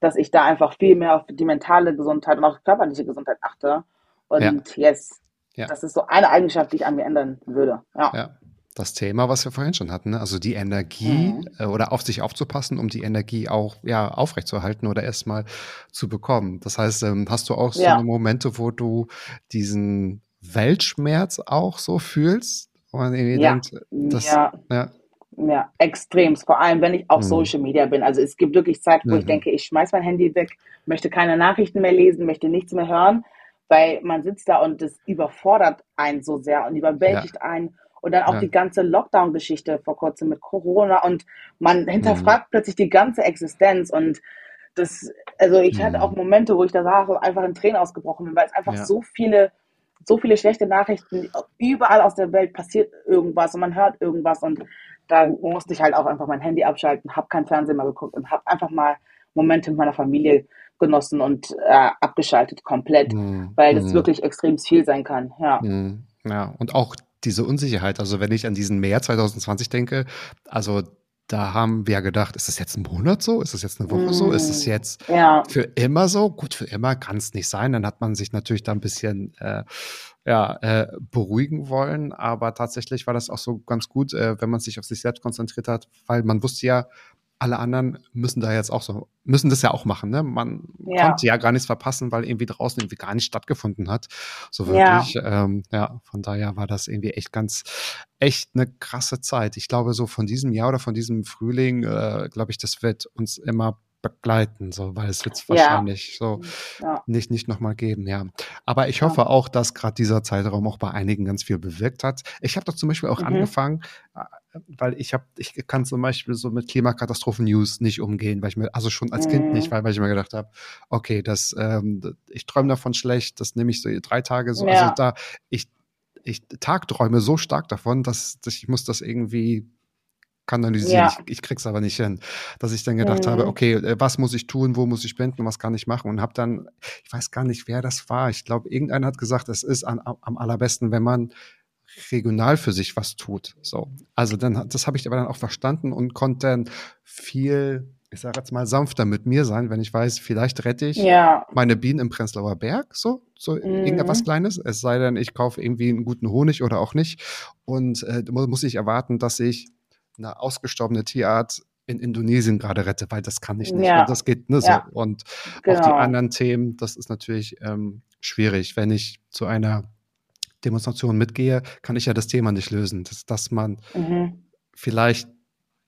dass ich da einfach viel mehr auf die mentale Gesundheit und auch körperliche Gesundheit achte. Und yes, Ja. das ist so eine Eigenschaft, die ich an mir ändern würde. Ja. Ja. Das Thema, was wir vorhin schon hatten, ne? also die Energie Mhm. äh, oder auf sich aufzupassen, um die Energie auch ja, aufrechtzuerhalten oder erstmal zu bekommen. Das heißt, ähm, hast du auch so Ja. Momente, wo du diesen Weltschmerz auch so fühlst? Ja. denkt, das, ja, ja, ja, extremst. Vor allem, wenn ich auf Mhm. Social Media bin. Also es gibt wirklich Zeiten, wo ich Mhm. denke, ich schmeiß mein Handy weg, möchte keine Nachrichten mehr lesen, möchte nichts mehr hören, weil man sitzt da und das überfordert einen so sehr und überwältigt einen. Und dann auch Ja. die ganze Lockdown-Geschichte vor kurzem mit Corona und man hinterfragt plötzlich die ganze Existenz und das, also ich hatte Mhm. auch Momente, wo ich da saß einfach in Tränen ausgebrochen bin, weil es einfach Ja. so viele, so viele schlechte Nachrichten, überall aus der Welt passiert irgendwas und man hört irgendwas und da musste ich halt auch einfach mein Handy abschalten, habe kein Fernsehen mehr geguckt und habe einfach mal Momente mit meiner Familie genossen und äh, abgeschaltet komplett, Mhm. weil das Mhm. wirklich extrem viel sein kann. Ja. Mhm. Ja, und auch diese Unsicherheit. Also wenn ich an diesen März 2020 denke, also da haben wir ja gedacht, ist das jetzt ein Monat so? Ist das jetzt eine Woche so? Ist es Mm. jetzt Ja, für immer so? Gut, für immer kann es nicht sein. Dann hat man sich natürlich da ein bisschen äh, ja, äh, beruhigen wollen. Aber tatsächlich war das auch so ganz gut, äh, wenn man sich auf sich selbst konzentriert hat, weil man wusste ja, alle anderen müssen da jetzt auch so, müssen das ja auch machen. Ne? Man Ja. konnte ja gar nichts verpassen, weil irgendwie draußen irgendwie gar nicht stattgefunden hat. So wirklich. Ja, ähm, ja von daher war das irgendwie echt ganz, echt eine krasse Zeit. Ich glaube, so von diesem Jahr oder von diesem Frühling, äh, glaube ich, das wird uns immer begleiten, so, weil es Ja. wahrscheinlich so ja, nicht, nicht nochmal geben, ja. Aber ich hoffe auch, dass gerade dieser Zeitraum auch bei einigen ganz viel bewirkt hat. Ich habe doch zum Beispiel auch Mhm. angefangen, äh, weil ich habe, ich kann zum Beispiel so mit Klimakatastrophen-News nicht umgehen, weil ich mir, also schon als Kind Mhm. nicht, weil, weil ich mir gedacht habe, okay, das, ähm, ich träume davon schlecht, das nehme ich so drei Tage so, also Ja. da, ich, ich tagträume so stark davon, dass, dass ich muss das irgendwie kanalisieren. Ja. Ich, ich krieg's aber nicht hin, dass ich dann gedacht Mhm. habe, okay, äh, was muss ich tun, wo muss ich spenden, was kann ich machen und habe dann, ich weiß gar nicht, wer das war. Ich glaube, irgendeiner hat gesagt, es ist an, am allerbesten, wenn man regional für sich was tut. So, also dann, hat- das habe ich aber dann auch verstanden und konnte dann viel, ich sage jetzt mal sanfter mit mir sein, wenn ich weiß, vielleicht rette ich ja, meine Bienen im Prenzlauer Berg, so, so Mhm. irgendetwas Kleines. Es sei denn, ich kaufe irgendwie einen guten Honig oder auch nicht. Und äh, mu- muss ich erwarten, dass ich eine ausgestorbene Tierart in Indonesien gerade rette, weil das kann ich nicht. Ja. weil Das geht ne, Ja. so. Und auch die genau. anderen Themen, das ist natürlich ähm, schwierig, wenn ich zu einer Demonstrationen mitgehe, kann ich ja das Thema nicht lösen. Dass, dass man Mhm. vielleicht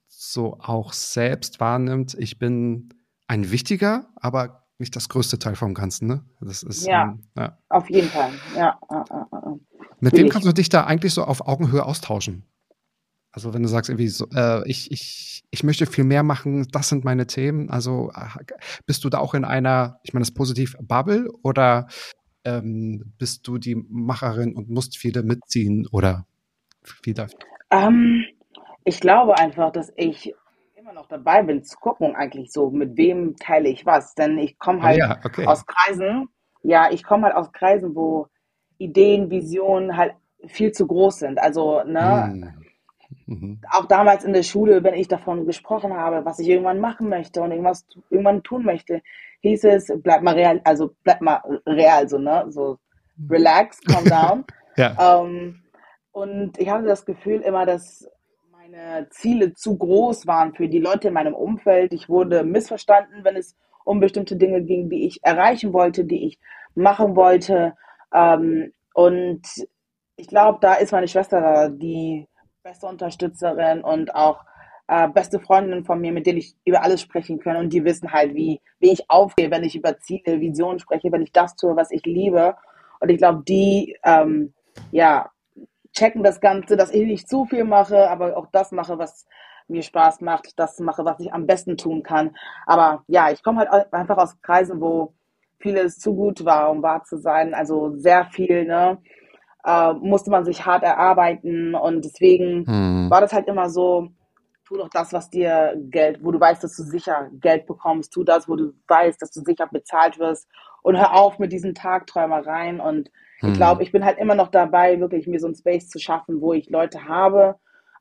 so auch selbst wahrnimmt, ich bin ein wichtiger, aber nicht das größte Teil vom Ganzen. Ne? Das ist, Ja. ähm, ja. Auf jeden Fall. Ja. ja, ja, ja. Mit Will wem ich. kannst du dich da eigentlich so auf Augenhöhe austauschen? Also wenn du sagst, irgendwie so, äh, ich, ich, ich möchte viel mehr machen, das sind meine Themen. Also äh, bist du da auch in einer, ich meine das positiv, Bubble oder ähm, bist du die Macherin und musst viele mitziehen oder wie da? Ähm, ich glaube einfach, dass ich immer noch dabei bin zu gucken, eigentlich so, mit wem teile ich was. Denn ich komme Ah, halt ja, okay. aus Kreisen, ja, ich komme halt aus Kreisen, wo Ideen, Visionen halt viel zu groß sind. Also, ne, Hm. Mhm. auch damals in der Schule, wenn ich davon gesprochen habe, was ich irgendwann machen möchte und irgendwas irgendwann tun möchte, hieß es, bleib mal real, also bleib mal real, so, ne, so relax, calm down. Ja. Ähm, und ich hatte das Gefühl immer, dass meine Ziele zu groß waren für die Leute in meinem Umfeld. Ich wurde missverstanden, wenn es um bestimmte Dinge ging, die ich erreichen wollte, die ich machen wollte. Ähm, und ich glaube, da ist meine Schwester da, die beste Unterstützerin und auch äh, beste Freundin von mir, mit denen ich über alles sprechen kann. Und die wissen halt, wie, wie ich aufgehe, wenn ich über Ziele, Visionen spreche, wenn ich das tue, was ich liebe. Und ich glaube, die, ähm, ja, checken das Ganze, dass ich nicht zu viel mache, aber auch das mache, was mir Spaß macht, das mache, was ich am besten tun kann. Aber ja, ich komme halt einfach aus Kreisen, wo vieles zu gut war, um wahr zu sein. Also sehr viel, ne? Äh, musste man sich hart erarbeiten und deswegen Hm. war das halt immer so, tu doch das, was dir Geld, wo du weißt, dass du sicher Geld bekommst, tu das, wo du weißt, dass du sicher bezahlt wirst und hör auf mit diesen Tagträumereien und ich Hm. glaube, ich bin halt immer noch dabei, wirklich mir so einen Space zu schaffen, wo ich Leute habe,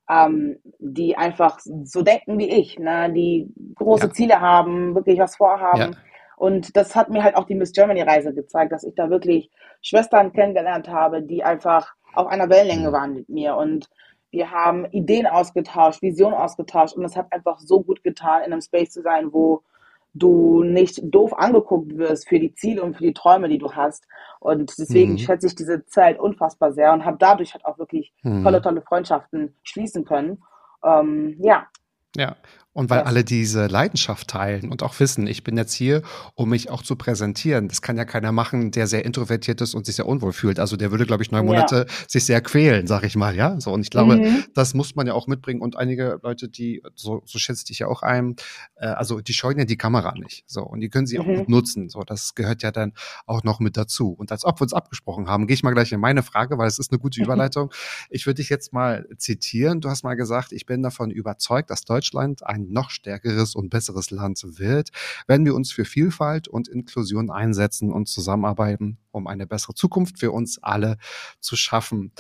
ähm, die einfach so denken wie ich, ne? die große Ja. Ziele haben, wirklich was vorhaben. Ja. Und das hat mir halt auch die Miss Germany Reise gezeigt, dass ich da wirklich Schwestern kennengelernt habe, die einfach auf einer Wellenlänge waren mit mir. Und wir haben Ideen ausgetauscht, Visionen ausgetauscht. Und es hat einfach so gut getan, in einem Space zu sein, wo du nicht doof angeguckt wirst für die Ziele und für die Träume, die du hast. Und deswegen Mhm. schätze ich diese Zeit unfassbar sehr und habe dadurch halt auch wirklich Mhm. tolle, tolle Freundschaften schließen können. Ähm, ja, Ja, und weil Das- alle diese Leidenschaft teilen und auch wissen, ich bin jetzt hier, um mich auch zu präsentieren. Das kann ja keiner machen, der sehr introvertiert ist und sich sehr unwohl fühlt. Also der würde, glaube ich, neun Ja. Monate sich sehr quälen, sag ich mal, ja. So, und ich glaube, Mhm. das muss man ja auch mitbringen. Und einige Leute, die, so, so schätze ich ja auch ein, äh, also die scheuen ja die Kamera nicht. So, und die können sie auch Mhm. gut nutzen. So, das gehört ja dann auch noch mit dazu. Und als ob wir uns abgesprochen haben, gehe ich mal gleich in meine Frage, weil es ist eine gute Überleitung. Ich würde dich jetzt mal zitieren. Du hast mal gesagt, ich bin davon überzeugt, dass Deutschland ein noch stärkeres und besseres Land wird, wenn wir uns für Vielfalt und Inklusion einsetzen und zusammenarbeiten, um eine bessere Zukunft für uns alle zu schaffen.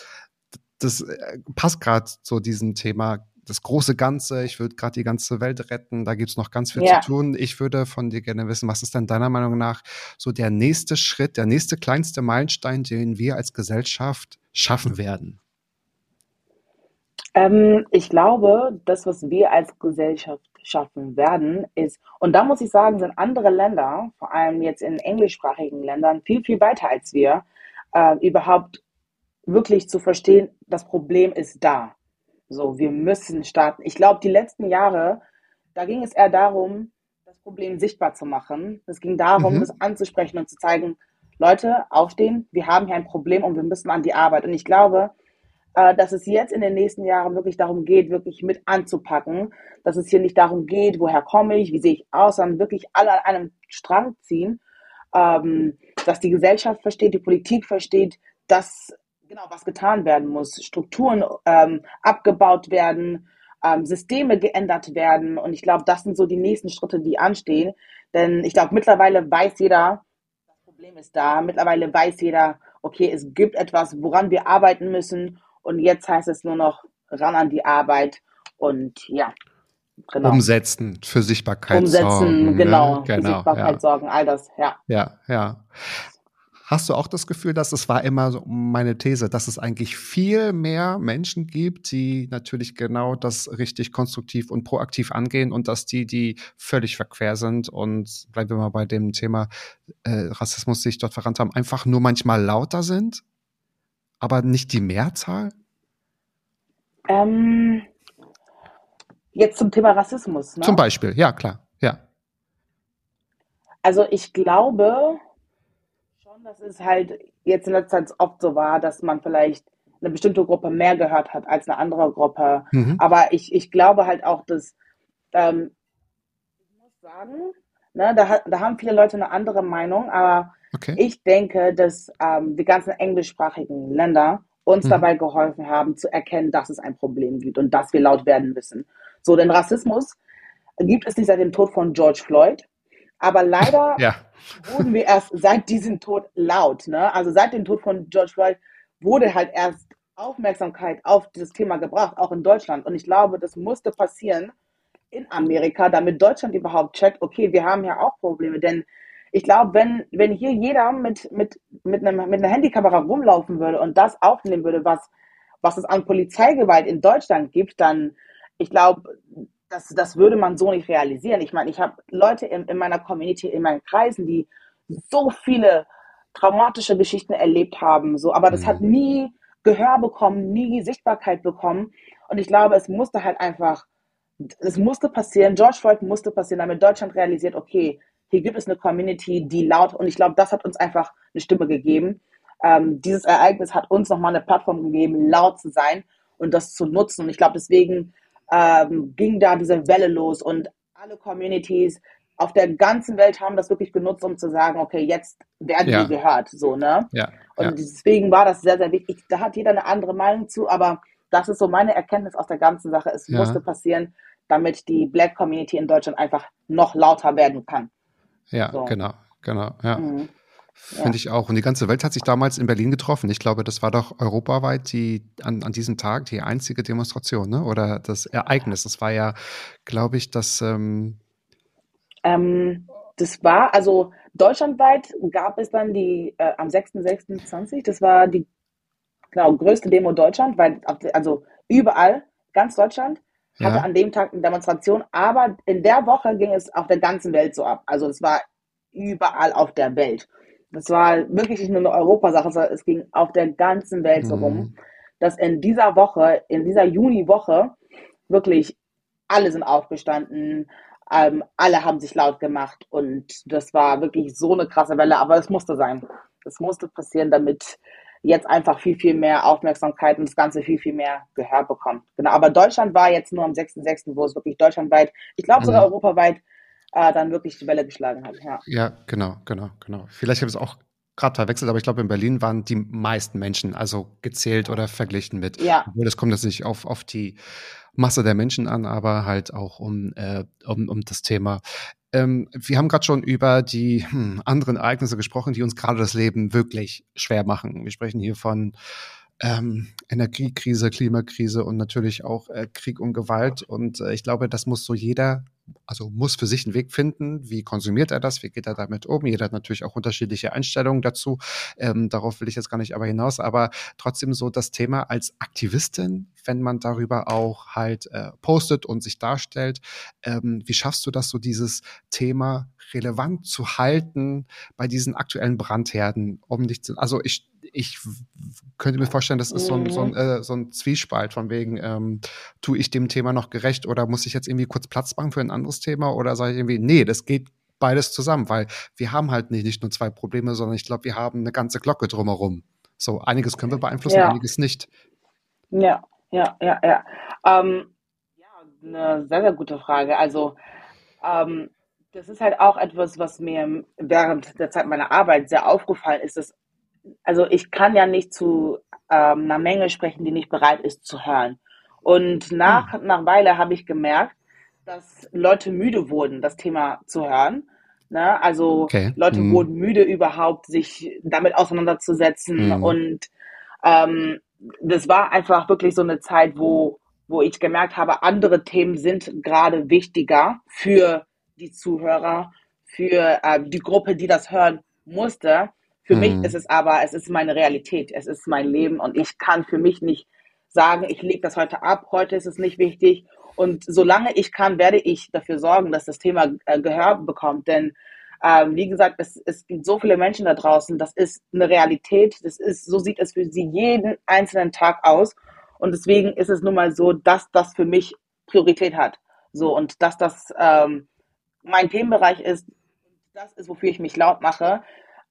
Das äh, passt gerade zu diesem Thema das große Ganze, ich würde gerade die ganze Welt retten, da gibt's noch ganz viel Ja. zu tun. Ich würde von dir gerne wissen, was ist denn deiner Meinung nach so der nächste Schritt, der nächste kleinste Meilenstein, den wir als Gesellschaft schaffen werden? Ähm, ich glaube, das, was wir als Gesellschaft schaffen werden, ist, und da muss ich sagen, sind andere Länder, vor allem jetzt in englischsprachigen Ländern, viel, viel weiter als wir, äh, überhaupt wirklich zu verstehen, das Problem ist da. So, wir müssen starten. Ich glaube, die letzten Jahre, da ging es eher darum, das Problem sichtbar zu machen. Es ging darum, Mhm. das anzusprechen und zu zeigen, Leute, aufstehen, wir haben hier ein Problem und wir müssen an die Arbeit. Und ich glaube, dass es jetzt in den nächsten Jahren wirklich darum geht, wirklich mit anzupacken, dass es hier nicht darum geht, woher komme ich, wie sehe ich aus, sondern wirklich alle an einem Strang ziehen, ähm, dass die Gesellschaft versteht, die Politik versteht, dass genau was getan werden muss, Strukturen ähm, abgebaut werden, ähm, Systeme geändert werden. Und ich glaube, das sind so die nächsten Schritte, die anstehen. Denn ich glaube, mittlerweile weiß jeder, das Problem ist da. Mittlerweile weiß jeder, okay, es gibt etwas, woran wir arbeiten müssen. Und jetzt heißt es nur noch ran an die Arbeit und ja, genau. Umsetzen, für Sichtbarkeit Umsetzen, sorgen. genau, Ne? für genau Sichtbarkeit ja. sorgen, all das, ja. Ja, ja. Hast du auch das Gefühl, dass es war immer so meine These, dass es eigentlich viel mehr Menschen gibt, die natürlich genau das richtig konstruktiv und proaktiv angehen und dass die, die völlig verquer sind und bleiben wir mal bei dem Thema äh, Rassismus sich dort verrannt haben, einfach nur manchmal lauter sind? Aber nicht die Mehrzahl? Ähm, jetzt zum Thema Rassismus. Ne? Zum Beispiel, ja, klar, ja. Also ich glaube schon, dass es halt jetzt in letzter Zeit oft so war, dass man vielleicht eine bestimmte Gruppe mehr gehört hat als eine andere Gruppe. Mhm. Aber ich, ich glaube halt auch, dass ähm, ich muss sagen, ne, da, da haben viele Leute eine andere Meinung, aber Okay. ich denke, dass ähm, die ganzen englischsprachigen Länder uns Mhm. dabei geholfen haben, zu erkennen, dass es ein Problem gibt und dass wir laut werden müssen. So, denn Rassismus gibt es nicht seit dem Tod von George Floyd, aber leider Ja, wurden wir erst seit diesem Tod laut. Ne? Also seit dem Tod von George Floyd wurde halt erst Aufmerksamkeit auf dieses Thema gebracht, auch in Deutschland. Und ich glaube, das musste passieren in Amerika, damit Deutschland überhaupt checkt, okay, wir haben ja auch Probleme. Denn ich glaube, wenn, wenn hier jeder mit, mit, mit, einem, mit einer Handykamera rumlaufen würde und das aufnehmen würde, was, was es an Polizeigewalt in Deutschland gibt, dann, ich glaube, das, das würde man so nicht realisieren. Ich meine, ich habe Leute in, in meiner Community, in meinen Kreisen, die so viele traumatische Geschichten erlebt haben, so, aber das hat nie Gehör bekommen, nie Sichtbarkeit bekommen. Und ich glaube, es musste halt einfach, es musste passieren, George Floyd musste passieren, damit Deutschland realisiert, okay, hier gibt es eine Community, die laut, und ich glaube, das hat uns einfach eine Stimme gegeben. Ähm, dieses Ereignis hat uns nochmal eine Plattform gegeben, laut zu sein und das zu nutzen. Und ich glaube, deswegen ähm, ging da diese Welle los und alle Communities auf der ganzen Welt haben das wirklich genutzt, um zu sagen, okay, jetzt werden Ja. wir gehört, so, ne? ja, Und ja. deswegen war das sehr, sehr wichtig. Da hat jeder eine andere Meinung zu, aber das ist so meine Erkenntnis aus der ganzen Sache. Es Ja. musste passieren, damit die Black Community in Deutschland einfach noch lauter werden kann. Ja, So. genau, genau, ja. Mhm. Finde Ja. ich auch. Und die ganze Welt hat sich damals in Berlin getroffen. Ich glaube, das war doch europaweit die an, an diesem Tag die einzige Demonstration, ne? Oder das Ereignis. Das war ja, glaube ich, das ähm, Ähm, das war, also deutschlandweit gab es dann die äh, am 6.6.20, das war die genau, größte Demo Deutschland, weil also überall, ganz Deutschland, hatte Ja. an dem Tag eine Demonstration, aber in der Woche ging es auf der ganzen Welt so ab. Also es war überall auf der Welt. Das war wirklich nicht nur eine Europasache, sondern es ging auf der ganzen Welt so Mhm. rum, dass in dieser Woche, in dieser Juniwoche, wirklich alle sind aufgestanden, ähm, alle haben sich laut gemacht und das war wirklich so eine krasse Welle, aber es musste sein. Das musste passieren, damit jetzt einfach viel, viel mehr Aufmerksamkeit und das Ganze viel, viel mehr Gehör bekommt. Genau, aber Deutschland war jetzt nur am 6.6., wo es wirklich deutschlandweit, ich glaube sogar Mhm. europaweit, äh, dann wirklich die Welle geschlagen hat. Ja. Ja, genau, genau, genau. Vielleicht habe ich es auch gerade verwechselt, aber ich glaube, in Berlin waren die meisten Menschen also gezählt oder verglichen mit. Ja. Obwohl das kommt jetzt nicht auf, auf die Masse der Menschen an, aber halt auch um, äh, um, um das Thema. Ähm, wir haben gerade schon über die hm, anderen Ereignisse gesprochen, die uns gerade das Leben wirklich schwer machen. Wir sprechen hier von ähm, Energiekrise, Klimakrise und natürlich auch äh, Krieg und Gewalt. Und äh, ich glaube, das muss so jeder, also muss für sich einen Weg finden. Wie konsumiert er das? Wie geht er damit um? Jeder hat natürlich auch unterschiedliche Einstellungen dazu. Ähm, darauf will ich jetzt gar nicht aber hinaus. Aber trotzdem so das Thema als Aktivistin, wenn man darüber auch halt äh, postet und sich darstellt. Ähm, wie schaffst du das, so dieses Thema relevant zu halten bei diesen aktuellen Brandherden, um nicht zu, also ich, ich könnte mir vorstellen, das ist so ein, so ein, äh, so ein Zwiespalt von wegen, ähm, tue ich dem Thema noch gerecht oder muss ich jetzt irgendwie kurz Platz machen für ein anderes Thema oder sage ich irgendwie, nee, das geht beides zusammen, weil wir haben halt nicht, nicht nur zwei Probleme, sondern ich glaube, wir haben eine ganze Glocke drumherum. So, einiges können wir beeinflussen, Ja. einiges nicht. Ja, ja, ja, ja. Ähm, ja, eine sehr, sehr gute Frage. Also, ähm, das ist halt auch etwas, was mir während der Zeit meiner Arbeit sehr aufgefallen ist. Dass, also, ich kann ja nicht zu ähm, einer Menge sprechen, die nicht bereit ist zu hören. Und nach, nach Weile habe ich gemerkt, dass Leute müde wurden, das Thema zu hören. Ne? Also Okay. Leute Mhm. wurden müde überhaupt, sich damit auseinanderzusetzen. Mhm. Und ähm, das war einfach wirklich so eine Zeit, wo, wo ich gemerkt habe, andere Themen sind gerade wichtiger für die Zuhörer, für äh, die Gruppe, die das hören musste. Für Mhm. mich ist es aber, es ist meine Realität, es ist mein Leben und ich kann für mich nicht sagen, ich lege das heute ab, heute ist es nicht wichtig. Und solange ich kann, werde ich dafür sorgen, dass das Thema äh, Gehör bekommt. Denn Ähm, wie gesagt, es, es gibt so viele Menschen da draußen, das ist eine Realität, das ist, so sieht es für sie jeden einzelnen Tag aus. Und deswegen ist es nun mal so, dass das für mich Priorität hat. So, und dass das ähm, mein Themenbereich ist, das ist, wofür ich mich laut mache.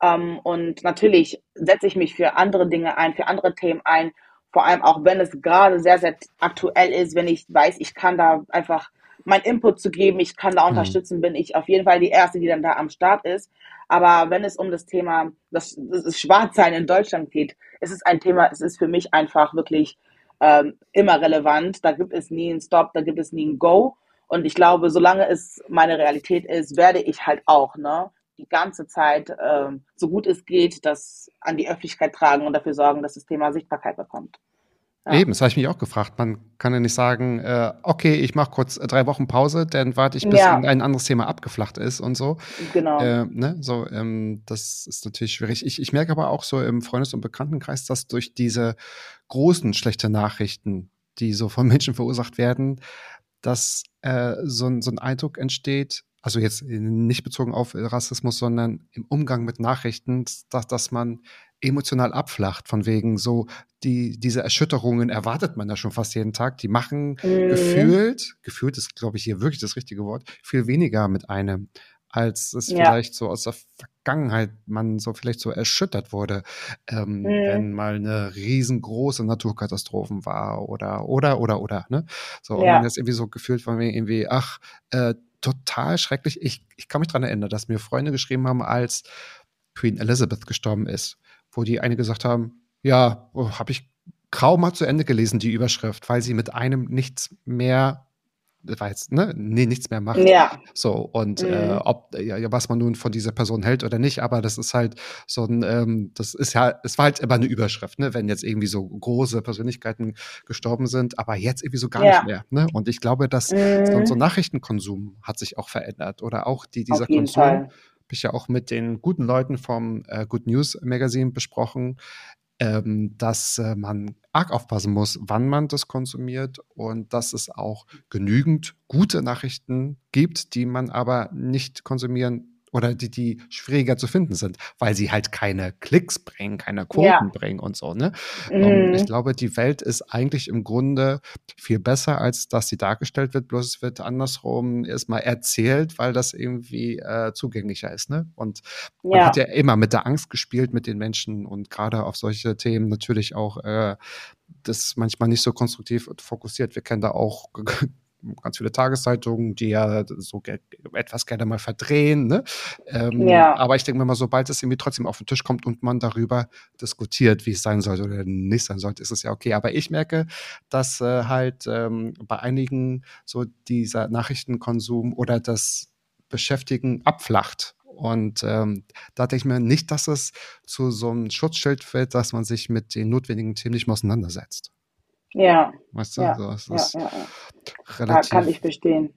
Ähm, und natürlich setze ich mich für andere Dinge ein, für andere Themen ein, vor allem auch wenn es gerade sehr, sehr aktuell ist, wenn ich weiß, ich kann da einfach mein Input zu geben, ich kann da mhm. unterstützen, bin ich auf jeden Fall die Erste, die dann da am Start ist. Aber wenn es um das Thema, das, das Schwarzsein in Deutschland geht, ist es ein Thema, es ist für mich einfach wirklich ähm, immer relevant. Da gibt es nie einen Stop, da gibt es nie ein Go. Und ich glaube, solange es meine Realität ist, werde ich halt auch, ne, die ganze Zeit, ähm, so gut es geht, das an die Öffentlichkeit tragen und dafür sorgen, dass das Thema Sichtbarkeit bekommt. Ja. Eben, das habe ich mich auch gefragt. Man kann ja nicht sagen, äh, okay, ich mache kurz äh, drei Wochen Pause, dann warte ich, bis ja. ein anderes Thema abgeflacht ist und so. Genau. Äh, ne? So, ähm, das ist natürlich schwierig. Ich, ich merke aber auch so im Freundes- und Bekanntenkreis, dass durch diese großen schlechten Nachrichten, die so von Menschen verursacht werden, dass äh, so, ein, so ein Eindruck entsteht, also jetzt nicht bezogen auf Rassismus, sondern im Umgang mit Nachrichten, dass, dass man emotional abflacht, von wegen so, die, diese Erschütterungen erwartet man ja schon fast jeden Tag. Die machen mhm. gefühlt, gefühlt ist, glaube ich, hier wirklich das richtige Wort, viel weniger mit einem, als es ja. vielleicht so aus der Vergangenheit man so vielleicht so erschüttert wurde, ähm, mhm. wenn mal eine riesengroße Naturkatastrophen war oder oder oder oder ne so ja. und man jetzt irgendwie so gefühlt von irgendwie ach äh, total schrecklich. Ich ich kann mich dran erinnern dass mir Freunde geschrieben haben als Queen Elizabeth gestorben ist wo die eine gesagt haben, ja, oh, habe ich kaum mal zu Ende gelesen, die Überschrift, weil sie mit einem nichts mehr war jetzt, ne, nee, nichts mehr macht. Ja. So, und äh, mhm. äh, ob, ja, was man nun von dieser Person hält oder nicht, aber das ist halt so ein, ähm, das ist ja, es war halt immer eine Überschrift, ne, wenn jetzt irgendwie so große Persönlichkeiten gestorben sind, aber jetzt irgendwie so gar ja. nicht mehr, ne? Und ich glaube, dass mhm. so, so Nachrichtenkonsum hat sich auch verändert oder auch die, dieser Konsum. Fall habe ich ja auch mit den guten Leuten vom äh, Good News Magazine besprochen, ähm, dass äh, man arg aufpassen muss, wann man das konsumiert und dass es auch genügend gute Nachrichten gibt, die man aber nicht konsumieren oder die, die schwieriger zu finden sind, weil sie halt keine Klicks bringen, keine Quoten ja. bringen und so. Ne? Mhm. ich glaube, die Welt ist eigentlich im Grunde viel besser, als dass sie dargestellt wird, bloß es wird andersrum erstmal erzählt, weil das irgendwie äh, zugänglicher ist. Ne? Und man ja. hat ja immer mit der Angst gespielt mit den Menschen und gerade auf solche Themen natürlich auch äh, das manchmal nicht so konstruktiv fokussiert. Wir kennen da auch ganz viele Tageszeitungen, die ja so etwas gerne mal verdrehen. Ne? Ähm, ja. Aber ich denke mal, sobald es irgendwie trotzdem auf den Tisch kommt und man darüber diskutiert, wie es sein sollte oder nicht sein sollte, ist es ja okay. Aber ich merke, dass äh, halt ähm, bei einigen so dieser Nachrichtenkonsum oder das Beschäftigen abflacht. Und ähm, da denke ich mir nicht, dass es zu so einem Schutzschild wird, dass man sich mit den notwendigen Themen nicht mehr auseinandersetzt. Ja. Weißt du, ja, so, ja, ist ja, relativ. Da kann ich verstehen.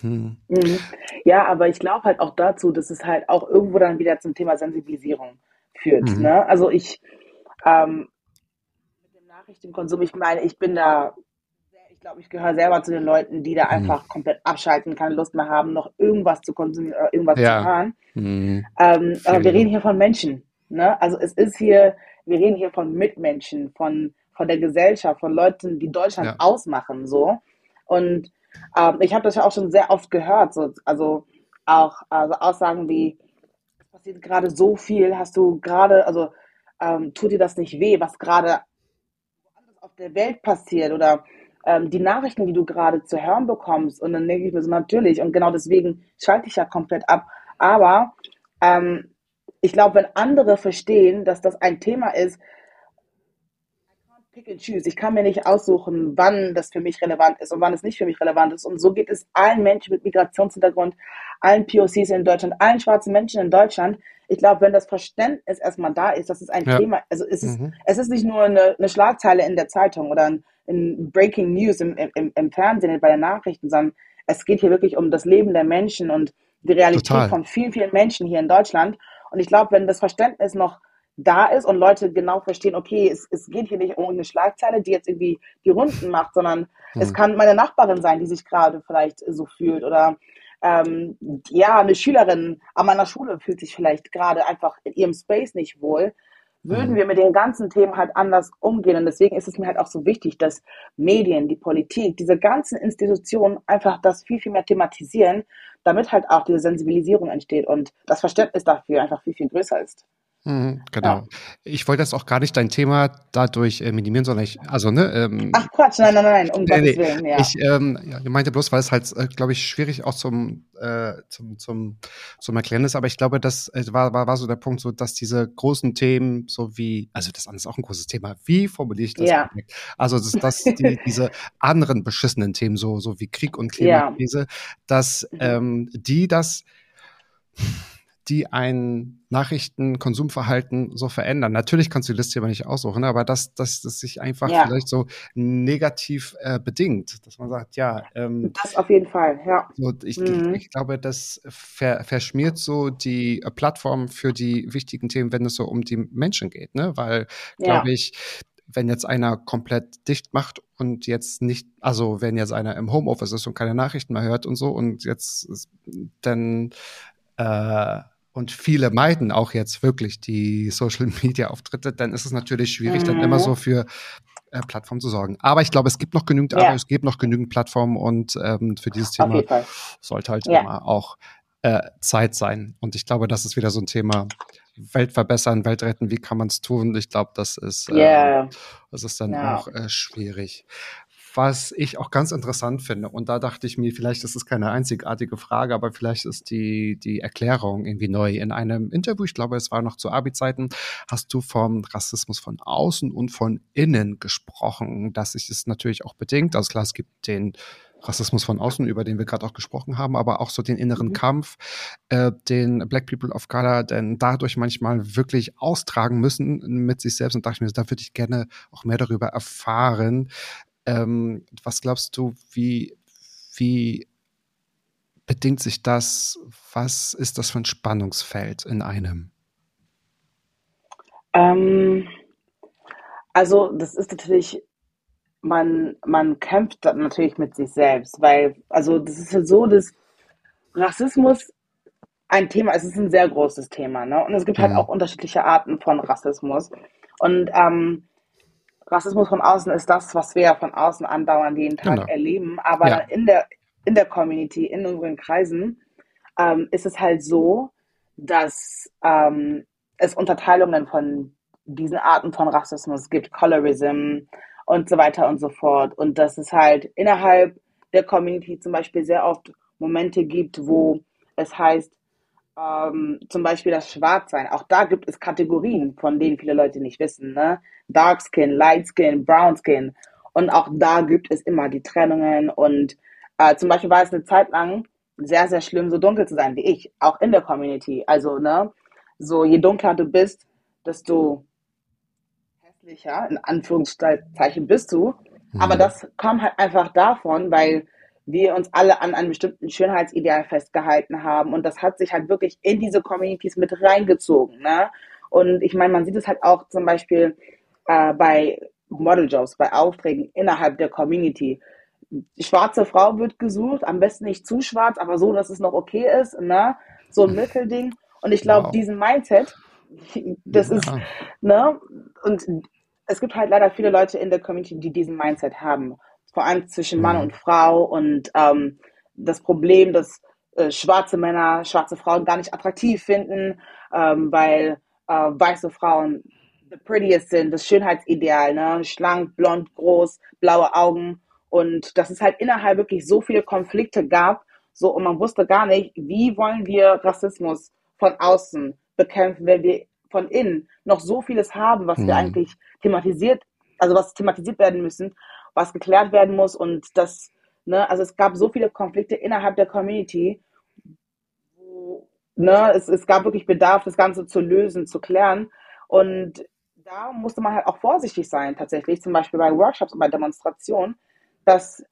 Hm. Mhm. Ja, aber ich glaube halt auch dazu, dass es halt auch irgendwo dann wieder zum Thema Sensibilisierung führt. Mhm. Ne? Also ich ähm, mit dem Nachrichtenkonsum, ich meine, ich bin da, ich glaube, ich gehöre selber zu den Leuten, die da mhm. einfach komplett abschalten, keine Lust mehr haben, noch irgendwas zu konsumieren oder irgendwas ja. zu hören. Mhm. Ähm, aber wir reden hier von Menschen. Ne? Also es ist hier, wir reden hier von Mitmenschen, von von der Gesellschaft, von Leuten, die Deutschland ja. ausmachen, so. Und ähm, ich habe das ja auch schon sehr oft gehört, so, also auch also Aussagen wie, es passiert gerade so viel, hast du gerade, also ähm, tut dir das nicht weh, was gerade auf der Welt passiert oder ähm, die Nachrichten, die du gerade zu hören bekommst. Und dann denke ich mir so, natürlich, und genau deswegen schalte ich ja komplett ab. Aber ähm, ich glaube, wenn andere verstehen, dass das ein Thema ist, pick and choose. Ich kann mir nicht aussuchen, wann das für mich relevant ist und wann es nicht für mich relevant ist. Und so geht es allen Menschen mit Migrationshintergrund, allen POCs in Deutschland, allen schwarzen Menschen in Deutschland. Ich glaube, wenn das Verständnis erstmal da ist, dass es ein ja. Thema, also es ist, mhm. es ist nicht nur eine, eine, Schlagzeile in der Zeitung oder ein, ein Breaking News im, im, im Fernsehen, bei den Nachrichten, sondern es geht hier wirklich um das Leben der Menschen und die Realität Total. von vielen, vielen Menschen hier in Deutschland. Und ich glaube, wenn das Verständnis noch da ist und Leute genau verstehen, okay, es, es geht hier nicht um eine Schlagzeile, die jetzt irgendwie die Runden macht, sondern hm. es kann meine Nachbarin sein, die sich gerade vielleicht so fühlt oder ähm, ja, eine Schülerin an meiner Schule fühlt sich vielleicht gerade einfach in ihrem Space nicht wohl, würden Mhm. wir mit den ganzen Themen halt anders umgehen. Und deswegen ist es mir halt auch so wichtig, dass Medien, die Politik, diese ganzen Institutionen einfach das viel, viel mehr thematisieren, damit halt auch diese Sensibilisierung entsteht und das Verständnis dafür einfach viel, viel größer ist. Mhm, genau. Ja. Ich wollte jetzt auch gar nicht dein Thema dadurch äh, minimieren, sondern ich, also, ne, ähm, Ach Quatsch, nein, nein, nein, um Nee, Gottes. Willen, ja. Ich ähm, ja, meinte bloß, weil es halt, äh, glaube ich, schwierig auch zum, äh, zum, zum, zum Erklären ist, aber ich glaube, das äh, war, war, war so der Punkt, so dass diese großen Themen, so wie, also das andere ist auch ein großes Thema, wie formuliere ich das? Ja. Also, dass, dass die, diese anderen beschissenen Themen, so, so wie Krieg und Klimakrise, dass Mhm. ähm, die das die ein Nachrichtenkonsumverhalten so verändern. Natürlich kannst du die Liste aber nicht aussuchen, aber dass, dass das sich einfach Ja. vielleicht so negativ äh, bedingt, dass man sagt, ja, ähm, Das auf jeden Fall, ja. so, ich, Mhm. ich, glaube, das ver, verschmiert so die äh, Plattform für die wichtigen Themen, wenn es so um die Menschen geht, ne? Weil, Ja. glaube ich, wenn jetzt einer komplett dicht macht und jetzt nicht, also wenn jetzt einer im Homeoffice ist und keine Nachrichten mehr hört und so und jetzt ist, dann äh, und viele meiden auch jetzt wirklich die Social Media Auftritte, dann ist es natürlich schwierig, dann Mhm. immer so für äh, Plattformen zu sorgen. Aber ich glaube, es gibt noch genügend Ja. Es gibt noch genügend Plattformen und ähm, für dieses Thema sollte halt Ja. immer auch äh, Zeit sein. Und ich glaube, das ist wieder so ein Thema. Welt verbessern, Welt retten, wie kann man es tun? Ich glaube, das ist, äh, Ja, das ist dann Ja. auch äh, schwierig. Was ich auch ganz interessant finde, und da dachte ich mir, vielleicht ist es keine einzigartige Frage, aber vielleicht ist die, die Erklärung irgendwie neu. In einem Interview, ich glaube, es war noch zu Abi-Zeiten, hast du vom Rassismus von außen und von innen gesprochen, dass sich es natürlich auch bedingt. Also klar, es gibt den Rassismus von außen, über den wir gerade auch gesprochen haben, aber auch so den inneren Mhm. Kampf, äh, den Black People of Color denn dadurch manchmal wirklich austragen müssen mit sich selbst. Und dachte ich mir, da würde ich gerne auch mehr darüber erfahren. Ähm, was glaubst du, wie, wie bedingt sich das? Was ist das für ein Spannungsfeld in einem? Ähm, also das ist natürlich, man, man kämpft natürlich mit sich selbst, weil, also das ist ja so, dass Rassismus ein Thema, es ist ein sehr großes Thema, ne? Und es gibt halt Mhm. auch unterschiedliche Arten von Rassismus. Und ähm, Rassismus von außen ist das, was wir ja von außen andauernd jeden Tag Genau. erleben, aber Ja. in der, in der Community, in unseren Kreisen, ähm, ist es halt so, dass ähm, es Unterteilungen von diesen Arten von Rassismus gibt, Colorism und so weiter und so fort. Und dass es halt innerhalb der Community zum Beispiel sehr oft Momente gibt, wo es heißt, ähm, zum Beispiel das Schwarzsein. Auch da gibt es Kategorien, von denen viele Leute nicht wissen. Ne? Dark Skin, Light Skin, Brown Skin. Und auch da gibt es immer die Trennungen. Und äh, zum Beispiel war es eine Zeit lang sehr, sehr schlimm, so dunkel zu sein wie ich, auch in der Community. Also, ne, so je dunkler du bist, desto hässlicher, in Anführungszeichen, bist du. Aber Mhm. das kam halt einfach davon, weil wir uns alle an einem bestimmten Schönheitsideal festgehalten haben. Und das hat sich halt wirklich in diese Communities mit reingezogen. Ne? Und ich meine, man sieht es halt auch zum Beispiel äh, bei Modeljobs, bei Aufträgen innerhalb der Community. Schwarze Frau wird gesucht, am besten nicht zu schwarz, aber so, dass es noch okay ist. Ne? So ein Mittelding. Und ich glaube, Wow. diesen Mindset, das ist, Ja. ne? Und es gibt halt leider viele Leute in der Community, die diesen Mindset haben. Vor allem zwischen Mann Mhm. und Frau und ähm, das Problem, dass äh, schwarze Männer schwarze Frauen gar nicht attraktiv finden, ähm, weil äh, weiße Frauen the prettiest sind, das Schönheitsideal, ne? Schlank, blond, groß, blaue Augen. Und dass es halt innerhalb wirklich so viele Konflikte gab, so und man wusste gar nicht, wie wollen wir Rassismus von außen bekämpfen, wenn wir von innen noch so vieles haben, was wir Mhm. eigentlich thematisiert, also was thematisiert werden müssen, was geklärt werden muss und das, ne, also es gab so viele Konflikte innerhalb der Community, ne, es, es gab wirklich Bedarf, das Ganze zu lösen, zu klären und da musste man halt auch vorsichtig sein, tatsächlich, zum Beispiel bei Workshops und bei Demonstrationen, dass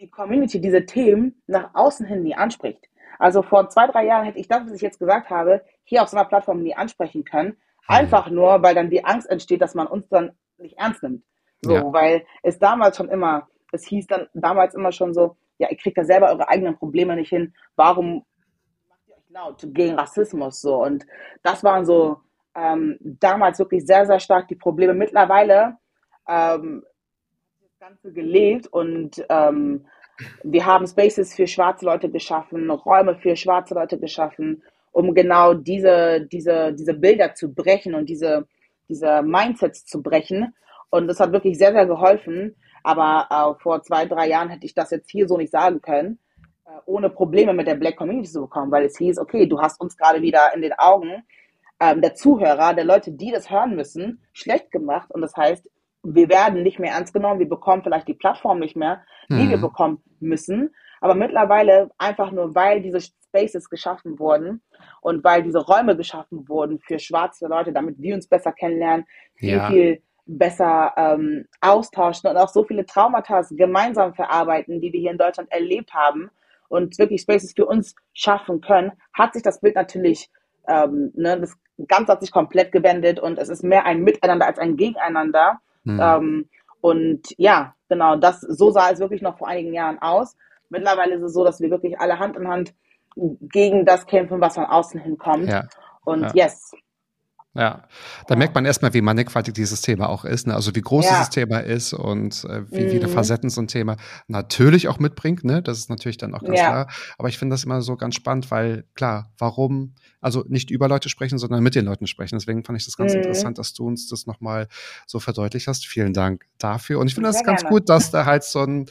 die Community diese Themen nach außen hin nie anspricht. Also vor zwei, drei Jahren hätte ich das, was ich jetzt gesagt habe, hier auf so einer Plattform nie ansprechen können. Einfach nur, weil dann die Angst entsteht, dass man uns dann nicht ernst nimmt. So, Ja. weil es damals schon immer, es hieß dann damals immer schon so, ja, ihr kriegt ja selber eure eigenen Probleme nicht hin. Warum macht ihr euch laut gegen Rassismus so? Und das waren so ähm, damals wirklich sehr, sehr stark die Probleme. Mittlerweile ähm, das Ganze gelebt und ähm, wir haben Spaces für schwarze Leute geschaffen, Räume für schwarze Leute geschaffen, um genau diese, diese, diese Bilder zu brechen und diese, diese Mindsets zu brechen. Und das hat wirklich sehr, sehr geholfen. Aber äh, vor zwei, drei Jahren hätte ich das jetzt hier so nicht sagen können, äh, ohne Probleme mit der Black Community zu bekommen, weil es hieß, okay, du hast uns gerade wieder in den Augen ähm, der Zuhörer, der Leute, die das hören müssen, schlecht gemacht. Und das heißt, wir werden nicht mehr ernst genommen, wir bekommen vielleicht die Plattform nicht mehr, die mhm. wir bekommen müssen. Aber mittlerweile einfach nur, weil diese Spaces geschaffen wurden und weil diese Räume geschaffen wurden für schwarze Leute, damit wir uns besser kennenlernen, viel, ja. viel besser ähm, austauschen und auch so viele Traumata gemeinsam verarbeiten, die wir hier in Deutschland erlebt haben und wirklich Spaces für uns schaffen können, hat sich das Bild natürlich, ähm, ne, das Ganze hat sich komplett gewendet und es ist mehr ein Miteinander als ein Gegeneinander. Mhm. Ähm, und ja, genau, das, so sah es wirklich noch vor einigen Jahren aus. Mittlerweile ist es so, dass wir wirklich alle Hand in Hand gegen das kämpfen, was von außen hinkommt. Ja. Und ja. yes, ja, da merkt man erstmal, wie mannigfaltig dieses Thema auch ist, ne? also wie groß ja. dieses Thema ist und äh, wie mhm. viele Facetten so ein Thema natürlich auch mitbringt, ne? Das ist natürlich dann auch ganz ja. klar. Aber ich finde das immer so ganz spannend, weil klar, warum, also nicht über Leute sprechen, sondern mit den Leuten sprechen. Deswegen fand ich das ganz mhm. interessant, dass du uns das nochmal so verdeutlicht hast. Vielen Dank dafür. Und ich finde das ganz gerne. gut, dass da halt so ein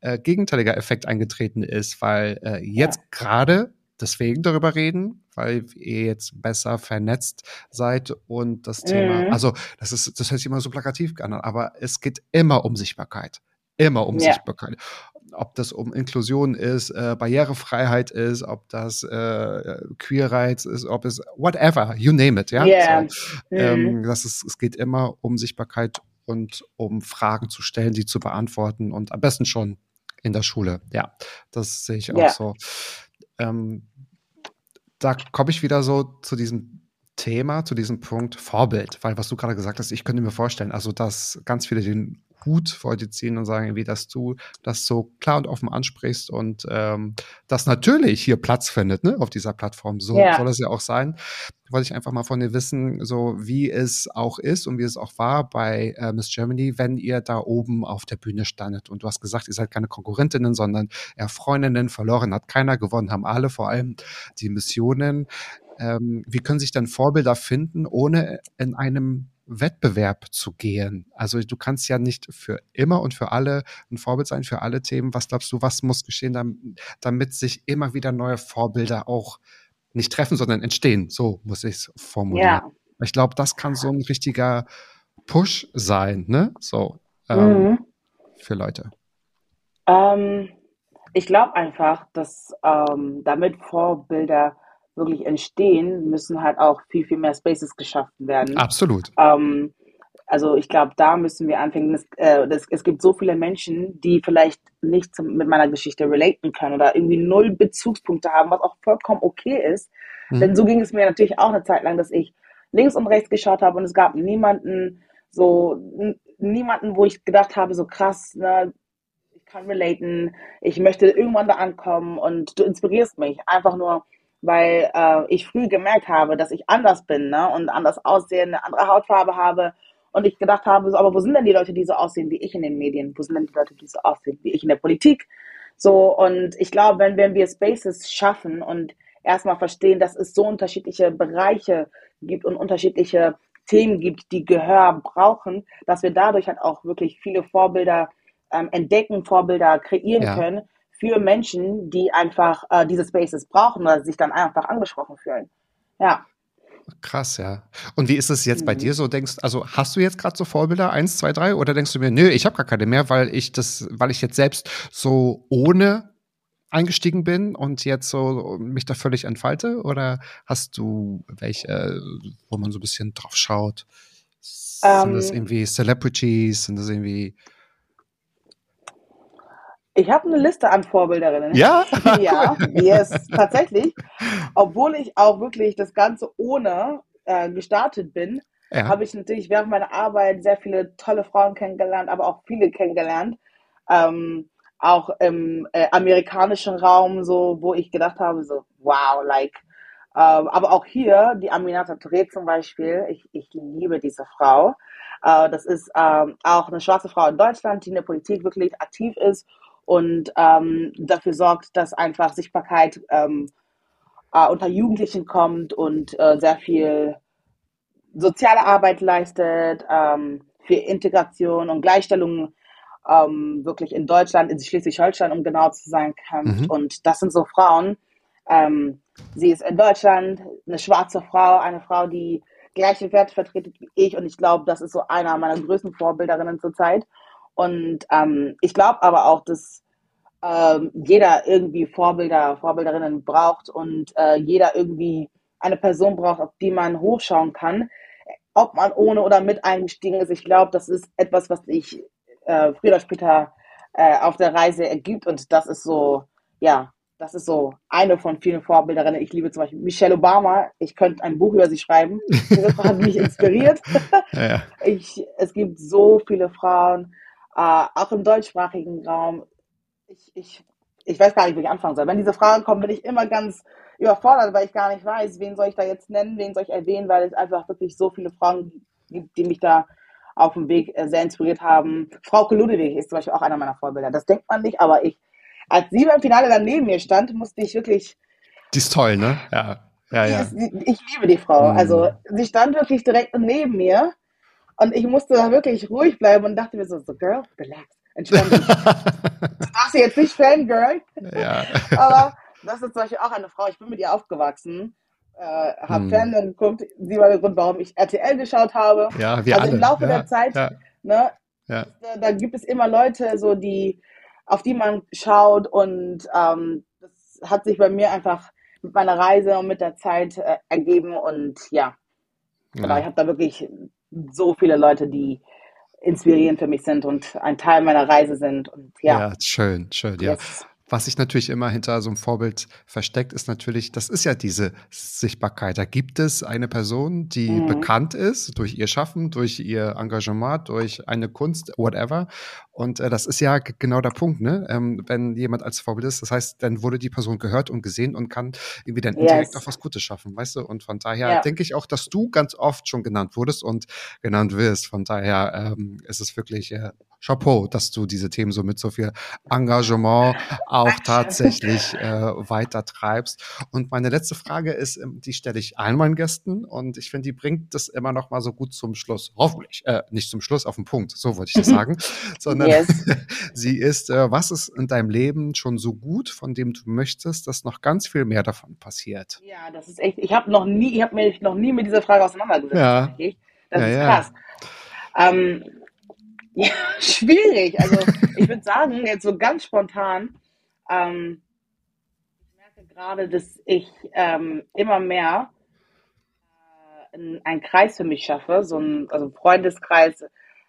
äh, gegenteiliger Effekt eingetreten ist, weil äh, jetzt ja. gerade deswegen darüber reden, weil ihr jetzt besser vernetzt seid und das Thema, mhm. also das ist, das hört sich immer so plakativ an, aber es geht immer um Sichtbarkeit. Immer um ja. Sichtbarkeit. Ob das um Inklusion ist, äh, Barrierefreiheit ist, ob das äh, Queer Rights ist, ob es whatever, you name it, ja. Yeah. So, ähm, mhm. ähm, das ist, es geht immer um Sichtbarkeit und um Fragen zu stellen, die zu beantworten und am besten schon in der Schule. Ja, das sehe ich auch yeah. so ähm, da komme ich wieder so zu diesem Thema, zu diesem Punkt Vorbild, weil was du gerade gesagt hast, ich könnte mir vorstellen, also dass ganz viele den Hut vor dir ziehen und sagen, wie dass du das so klar und offen ansprichst und ähm, das natürlich hier Platz findet, ne, auf dieser Plattform. So ja. soll es ja auch sein. Wollte ich einfach mal von dir wissen, so wie es auch ist und wie es auch war bei äh, Miss Germany, wenn ihr da oben auf der Bühne standet. Und du hast gesagt, ihr seid keine Konkurrentinnen, sondern eher Freundinnen. Verloren hat keiner, gewonnen haben alle, vor allem die Missionen. Ähm, wie können sich dann Vorbilder finden, ohne in einem Wettbewerb zu gehen. Also du kannst ja nicht für immer und für alle ein Vorbild sein, für alle Themen. Was glaubst du, was muss geschehen, damit sich immer wieder neue Vorbilder auch nicht treffen, sondern entstehen? So muss ich es formulieren. Ja. Ich glaube, das kann so ein richtiger Push sein, ne? So ähm, mhm. für Leute. Ähm, ich glaube einfach, dass ähm, damit Vorbilder wirklich entstehen, müssen halt auch viel, viel mehr Spaces geschaffen werden. Absolut. Ähm, also ich glaube, da müssen wir anfangen. Es, äh, das, es gibt so viele Menschen, die vielleicht nicht zum, mit meiner Geschichte relaten können oder irgendwie null Bezugspunkte haben, was auch vollkommen okay ist. Mhm. Denn so ging es mir natürlich auch eine Zeit lang, dass ich links und rechts geschaut habe und es gab niemanden, so niemanden, wo ich gedacht habe, so krass, ne, ich kann relaten, ich möchte irgendwann da ankommen und du inspirierst mich. Einfach nur weil äh, ich früh gemerkt habe, dass ich anders bin ne? und anders aussehe, eine andere Hautfarbe habe. Und ich gedacht habe, so, aber wo sind denn die Leute, die so aussehen wie ich in den Medien? Wo sind denn die Leute, die so aussehen wie ich in der Politik? So, und ich glaube, wenn, wenn wir Spaces schaffen und erstmal verstehen, dass es so unterschiedliche Bereiche gibt und unterschiedliche Themen gibt, die Gehör brauchen, dass wir dadurch halt auch wirklich viele Vorbilder ähm, entdecken, Vorbilder kreieren ja. können, für Menschen, die einfach äh, diese Spaces brauchen oder sich dann einfach angesprochen fühlen. Ja. Krass, ja. Und wie ist es jetzt mhm. bei dir so? Denkst, also hast du jetzt gerade so Vorbilder, eins, zwei, drei, oder denkst du mir, nö, ich habe gar keine mehr, weil ich das, weil ich jetzt selbst so ohne eingestiegen bin und jetzt so mich da völlig entfalte? Oder hast du welche, wo man so ein bisschen drauf schaut? Sind um, das ähm. irgendwie Celebrities? Sind das irgendwie ich habe eine Liste an Vorbilderinnen. Ja? ja, yes, tatsächlich. Obwohl ich auch wirklich das Ganze ohne äh, gestartet bin, ja. habe ich natürlich während meiner Arbeit sehr viele tolle Frauen kennengelernt, aber auch viele kennengelernt. Ähm, auch im äh, amerikanischen Raum, so, wo ich gedacht habe, so, wow, like, ähm, aber auch hier, die Aminata Touré zum Beispiel, ich, ich liebe diese Frau. Äh, das ist ähm, auch eine schwarze Frau in Deutschland, die in der Politik wirklich aktiv ist und ähm, dafür sorgt, dass einfach Sichtbarkeit ähm, äh, unter Jugendlichen kommt und äh, sehr viel soziale Arbeit leistet, ähm, für Integration und Gleichstellung ähm, wirklich in Deutschland, in Schleswig-Holstein, um genau zu sein, kämpft. Mhm. Und das sind so Frauen. Ähm, sie ist in Deutschland eine schwarze Frau, eine Frau, die gleiche Werte vertreten wie ich. Und ich glaube, das ist so einer meiner größten Vorbilderinnen zurzeit. Und ähm, ich glaube aber auch, dass ähm, jeder irgendwie Vorbilder, Vorbilderinnen braucht und äh, jeder irgendwie eine Person braucht, auf die man hochschauen kann, ob man ohne oder mit eingestiegen ist. Ich glaube, das ist etwas, was sich äh, früher oder später äh, auf der Reise ergibt und das ist so, ja, das ist so eine von vielen Vorbilderinnen. Ich liebe zum Beispiel Michelle Obama. Ich könnte ein Buch über sie schreiben. Diese Frau hat mich inspiriert. ja, ja. Ich, es gibt so viele Frauen, äh, auch im deutschsprachigen Raum. Ich, ich, ich weiß gar nicht, wo ich anfangen soll. Wenn diese Fragen kommen, bin ich immer ganz überfordert, weil ich gar nicht weiß, wen soll ich da jetzt nennen, wen soll ich erwähnen, weil es einfach wirklich so viele Frauen gibt, die mich da auf dem Weg äh, sehr inspiriert haben. Frau Ludewig ist zum Beispiel auch einer meiner Vorbilder. Das denkt man nicht, aber ich als sie beim Finale dann neben mir stand, musste ich wirklich. Die ist toll, ne? Ja. Ja, ja. Ist, ich liebe die Frau. Mhm. Also sie stand wirklich direkt neben mir und ich musste da wirklich ruhig bleiben und dachte mir so, so Girl, relax, entspann dich. du darfst jetzt nicht Fangirl. Ja. Aber das ist zum Beispiel auch eine Frau, ich bin mit ihr aufgewachsen. Äh, habe hm. Fernsehen geguckt, sie war der Grund, warum ich RTL geschaut habe. Ja, wir also alle. im Laufe ja, der Zeit, ja. ne, ja. Da, da, gibt es immer Leute, so die auf die man schaut. Und ähm, das hat sich bei mir einfach mit meiner Reise und mit der Zeit äh, ergeben. Und ja, genau, ich habe da wirklich so viele Leute, die inspirierend für mich sind und ein Teil meiner Reise sind. Und ja, ja schön, schön, ja. Yes was sich natürlich immer hinter so einem Vorbild versteckt, ist natürlich, das ist ja diese Sichtbarkeit. Da gibt es eine Person, die mhm. bekannt ist durch ihr Schaffen, durch ihr Engagement, durch eine Kunst, whatever. Und äh, das ist ja genau der Punkt, ne? Ähm, wenn jemand als Vorbild ist, das heißt, dann wurde die Person gehört und gesehen und kann irgendwie dann yes. indirekt auch was Gutes schaffen, weißt du? Und von daher ja. denke ich auch, dass du ganz oft schon genannt wurdest und genannt wirst. Von daher ähm, ist es wirklich äh, Chapeau, dass du diese Themen so mit so viel Engagement auch tatsächlich äh, weiter treibst. Und meine letzte Frage ist, ähm, die stelle ich allen meinen Gästen und ich finde, die bringt das immer noch mal so gut zum Schluss. Hoffentlich, äh, nicht zum Schluss, auf den Punkt, so wollte ich das sagen, sondern yes. sie ist, äh, was ist in deinem Leben schon so gut, von dem du möchtest, dass noch ganz viel mehr davon passiert? Ja, das ist echt, ich habe noch nie, ich habe mich noch nie mit dieser Frage auseinandergesetzt. Ja. Das ja, ist krass. Ja. Ähm, ja, schwierig. Also ich würde sagen, jetzt so ganz spontan, ähm, ich merke gerade, dass ich ähm, immer mehr äh, einen Kreis für mich schaffe, so ein also Freundeskreis,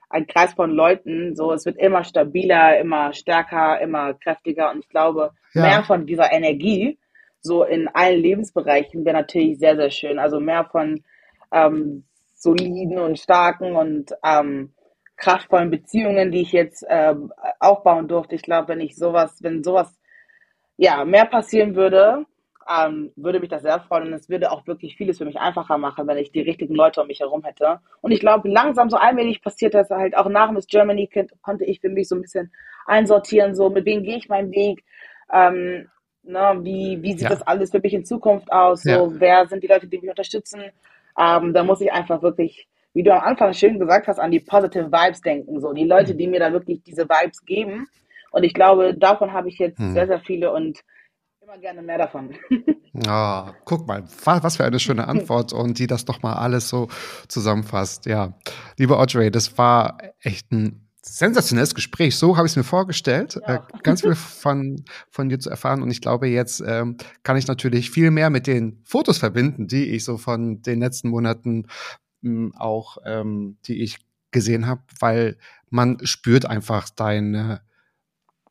ein Kreis von Leuten. So, es wird immer stabiler, immer stärker, immer kräftiger und ich glaube, ja. mehr von dieser Energie, so in allen Lebensbereichen, wäre natürlich sehr, sehr schön. Also mehr von ähm, soliden und starken und ähm, kraftvollen Beziehungen, die ich jetzt äh, aufbauen durfte. Ich glaube, wenn ich sowas, wenn sowas ja mehr passieren würde, ähm, würde mich das sehr freuen und es würde auch wirklich vieles für mich einfacher machen, wenn ich die richtigen Leute um mich herum hätte. Und ich glaube, langsam so allmählich passiert das halt auch nach Miss Germany konnte ich für mich so ein bisschen einsortieren, so mit wem gehe ich meinen Weg, ähm, ne, wie, wie sieht ja. das alles für mich in Zukunft aus, so ja. wer sind die Leute, die mich unterstützen. Ähm, da muss ich einfach wirklich wie du am Anfang schön gesagt hast, an die positive Vibes denken. So die Leute, die mir da wirklich diese Vibes geben. Und ich glaube, davon habe ich jetzt hm. sehr, sehr viele und immer gerne mehr davon. Oh, guck mal, was für eine schöne Antwort und die das doch mal alles so zusammenfasst. Ja, liebe Audrey, das war echt ein sensationelles Gespräch. So habe ich es mir vorgestellt, ja. äh, ganz viel von, von dir zu erfahren. Und ich glaube, jetzt ähm, kann ich natürlich viel mehr mit den Fotos verbinden, die ich so von den letzten Monaten auch, ähm, die ich gesehen habe, weil man spürt einfach deine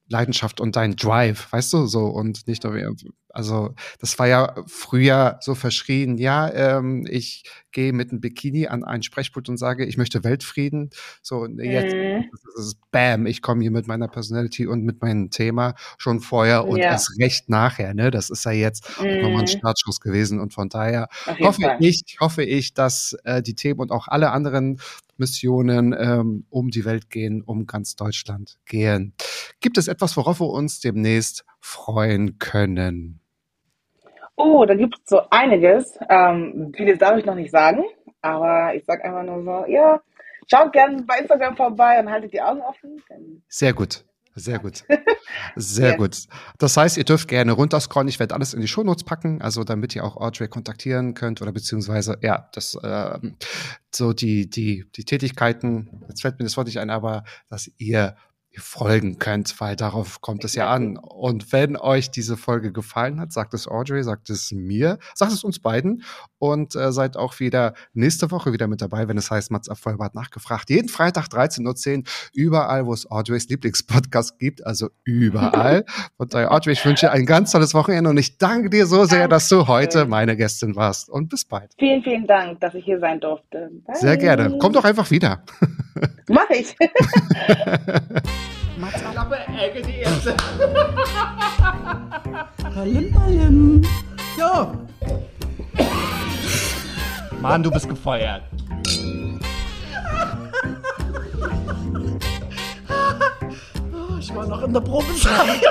Leidenschaft und dein Drive, weißt du, so und nicht nur, also das war ja früher so verschrien, ja, ähm, ich gehe mit einem Bikini an einen Sprechpult und sage, ich möchte Weltfrieden, so und jetzt Mhm. ist es Bam, ich komme hier mit meiner Personality und mit meinem Thema schon vorher und Ja. erst recht nachher, ne, das ist ja jetzt auch nochmal ein Mhm. Startschuss gewesen und von daher hoffe Fall. ich, hoffe ich, dass äh, die Themen und auch alle anderen Missionen ähm, um die Welt gehen, um ganz Deutschland gehen. Gibt es etwas, worauf wir uns demnächst freuen können? Oh, da gibt es so einiges. Ähm, vieles darf ich noch nicht sagen, aber ich sag einfach nur so, ja, schaut gerne bei Instagram vorbei und haltet die Augen offen. Sehr gut. Sehr gut. Sehr Ja. gut. Das heißt, ihr dürft gerne runterscrollen. Ich werde alles in die Shownotes packen, also damit ihr auch Audrey kontaktieren könnt oder beziehungsweise, ja, das, ähm, so die, die, die Tätigkeiten, jetzt fällt mir das Wort nicht ein, aber dass ihr folgen könnt, weil darauf kommt es ja an. Und wenn euch diese Folge gefallen hat, sagt es Audrey, sagt es mir, sagt es uns beiden und äh, seid auch wieder nächste Woche wieder mit dabei, wenn es heißt Mats ab Vollbart nachgefragt. Jeden Freitag 13.10 Uhr, überall, wo es Audreys Lieblingspodcast gibt, also überall. Und daher, Audrey, ich wünsche ein ganz tolles Wochenende und ich danke dir so sehr, dass du heute meine Gästin warst. Und bis bald. vielen, vielen Dank, dass ich hier sein durfte. Bye. Sehr gerne. Komm doch einfach wieder. Mach ich. Ballen, ballen. Ja. Mann, du bist gefeuert. Ich war noch in der Probezeit.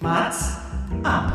Mats ab.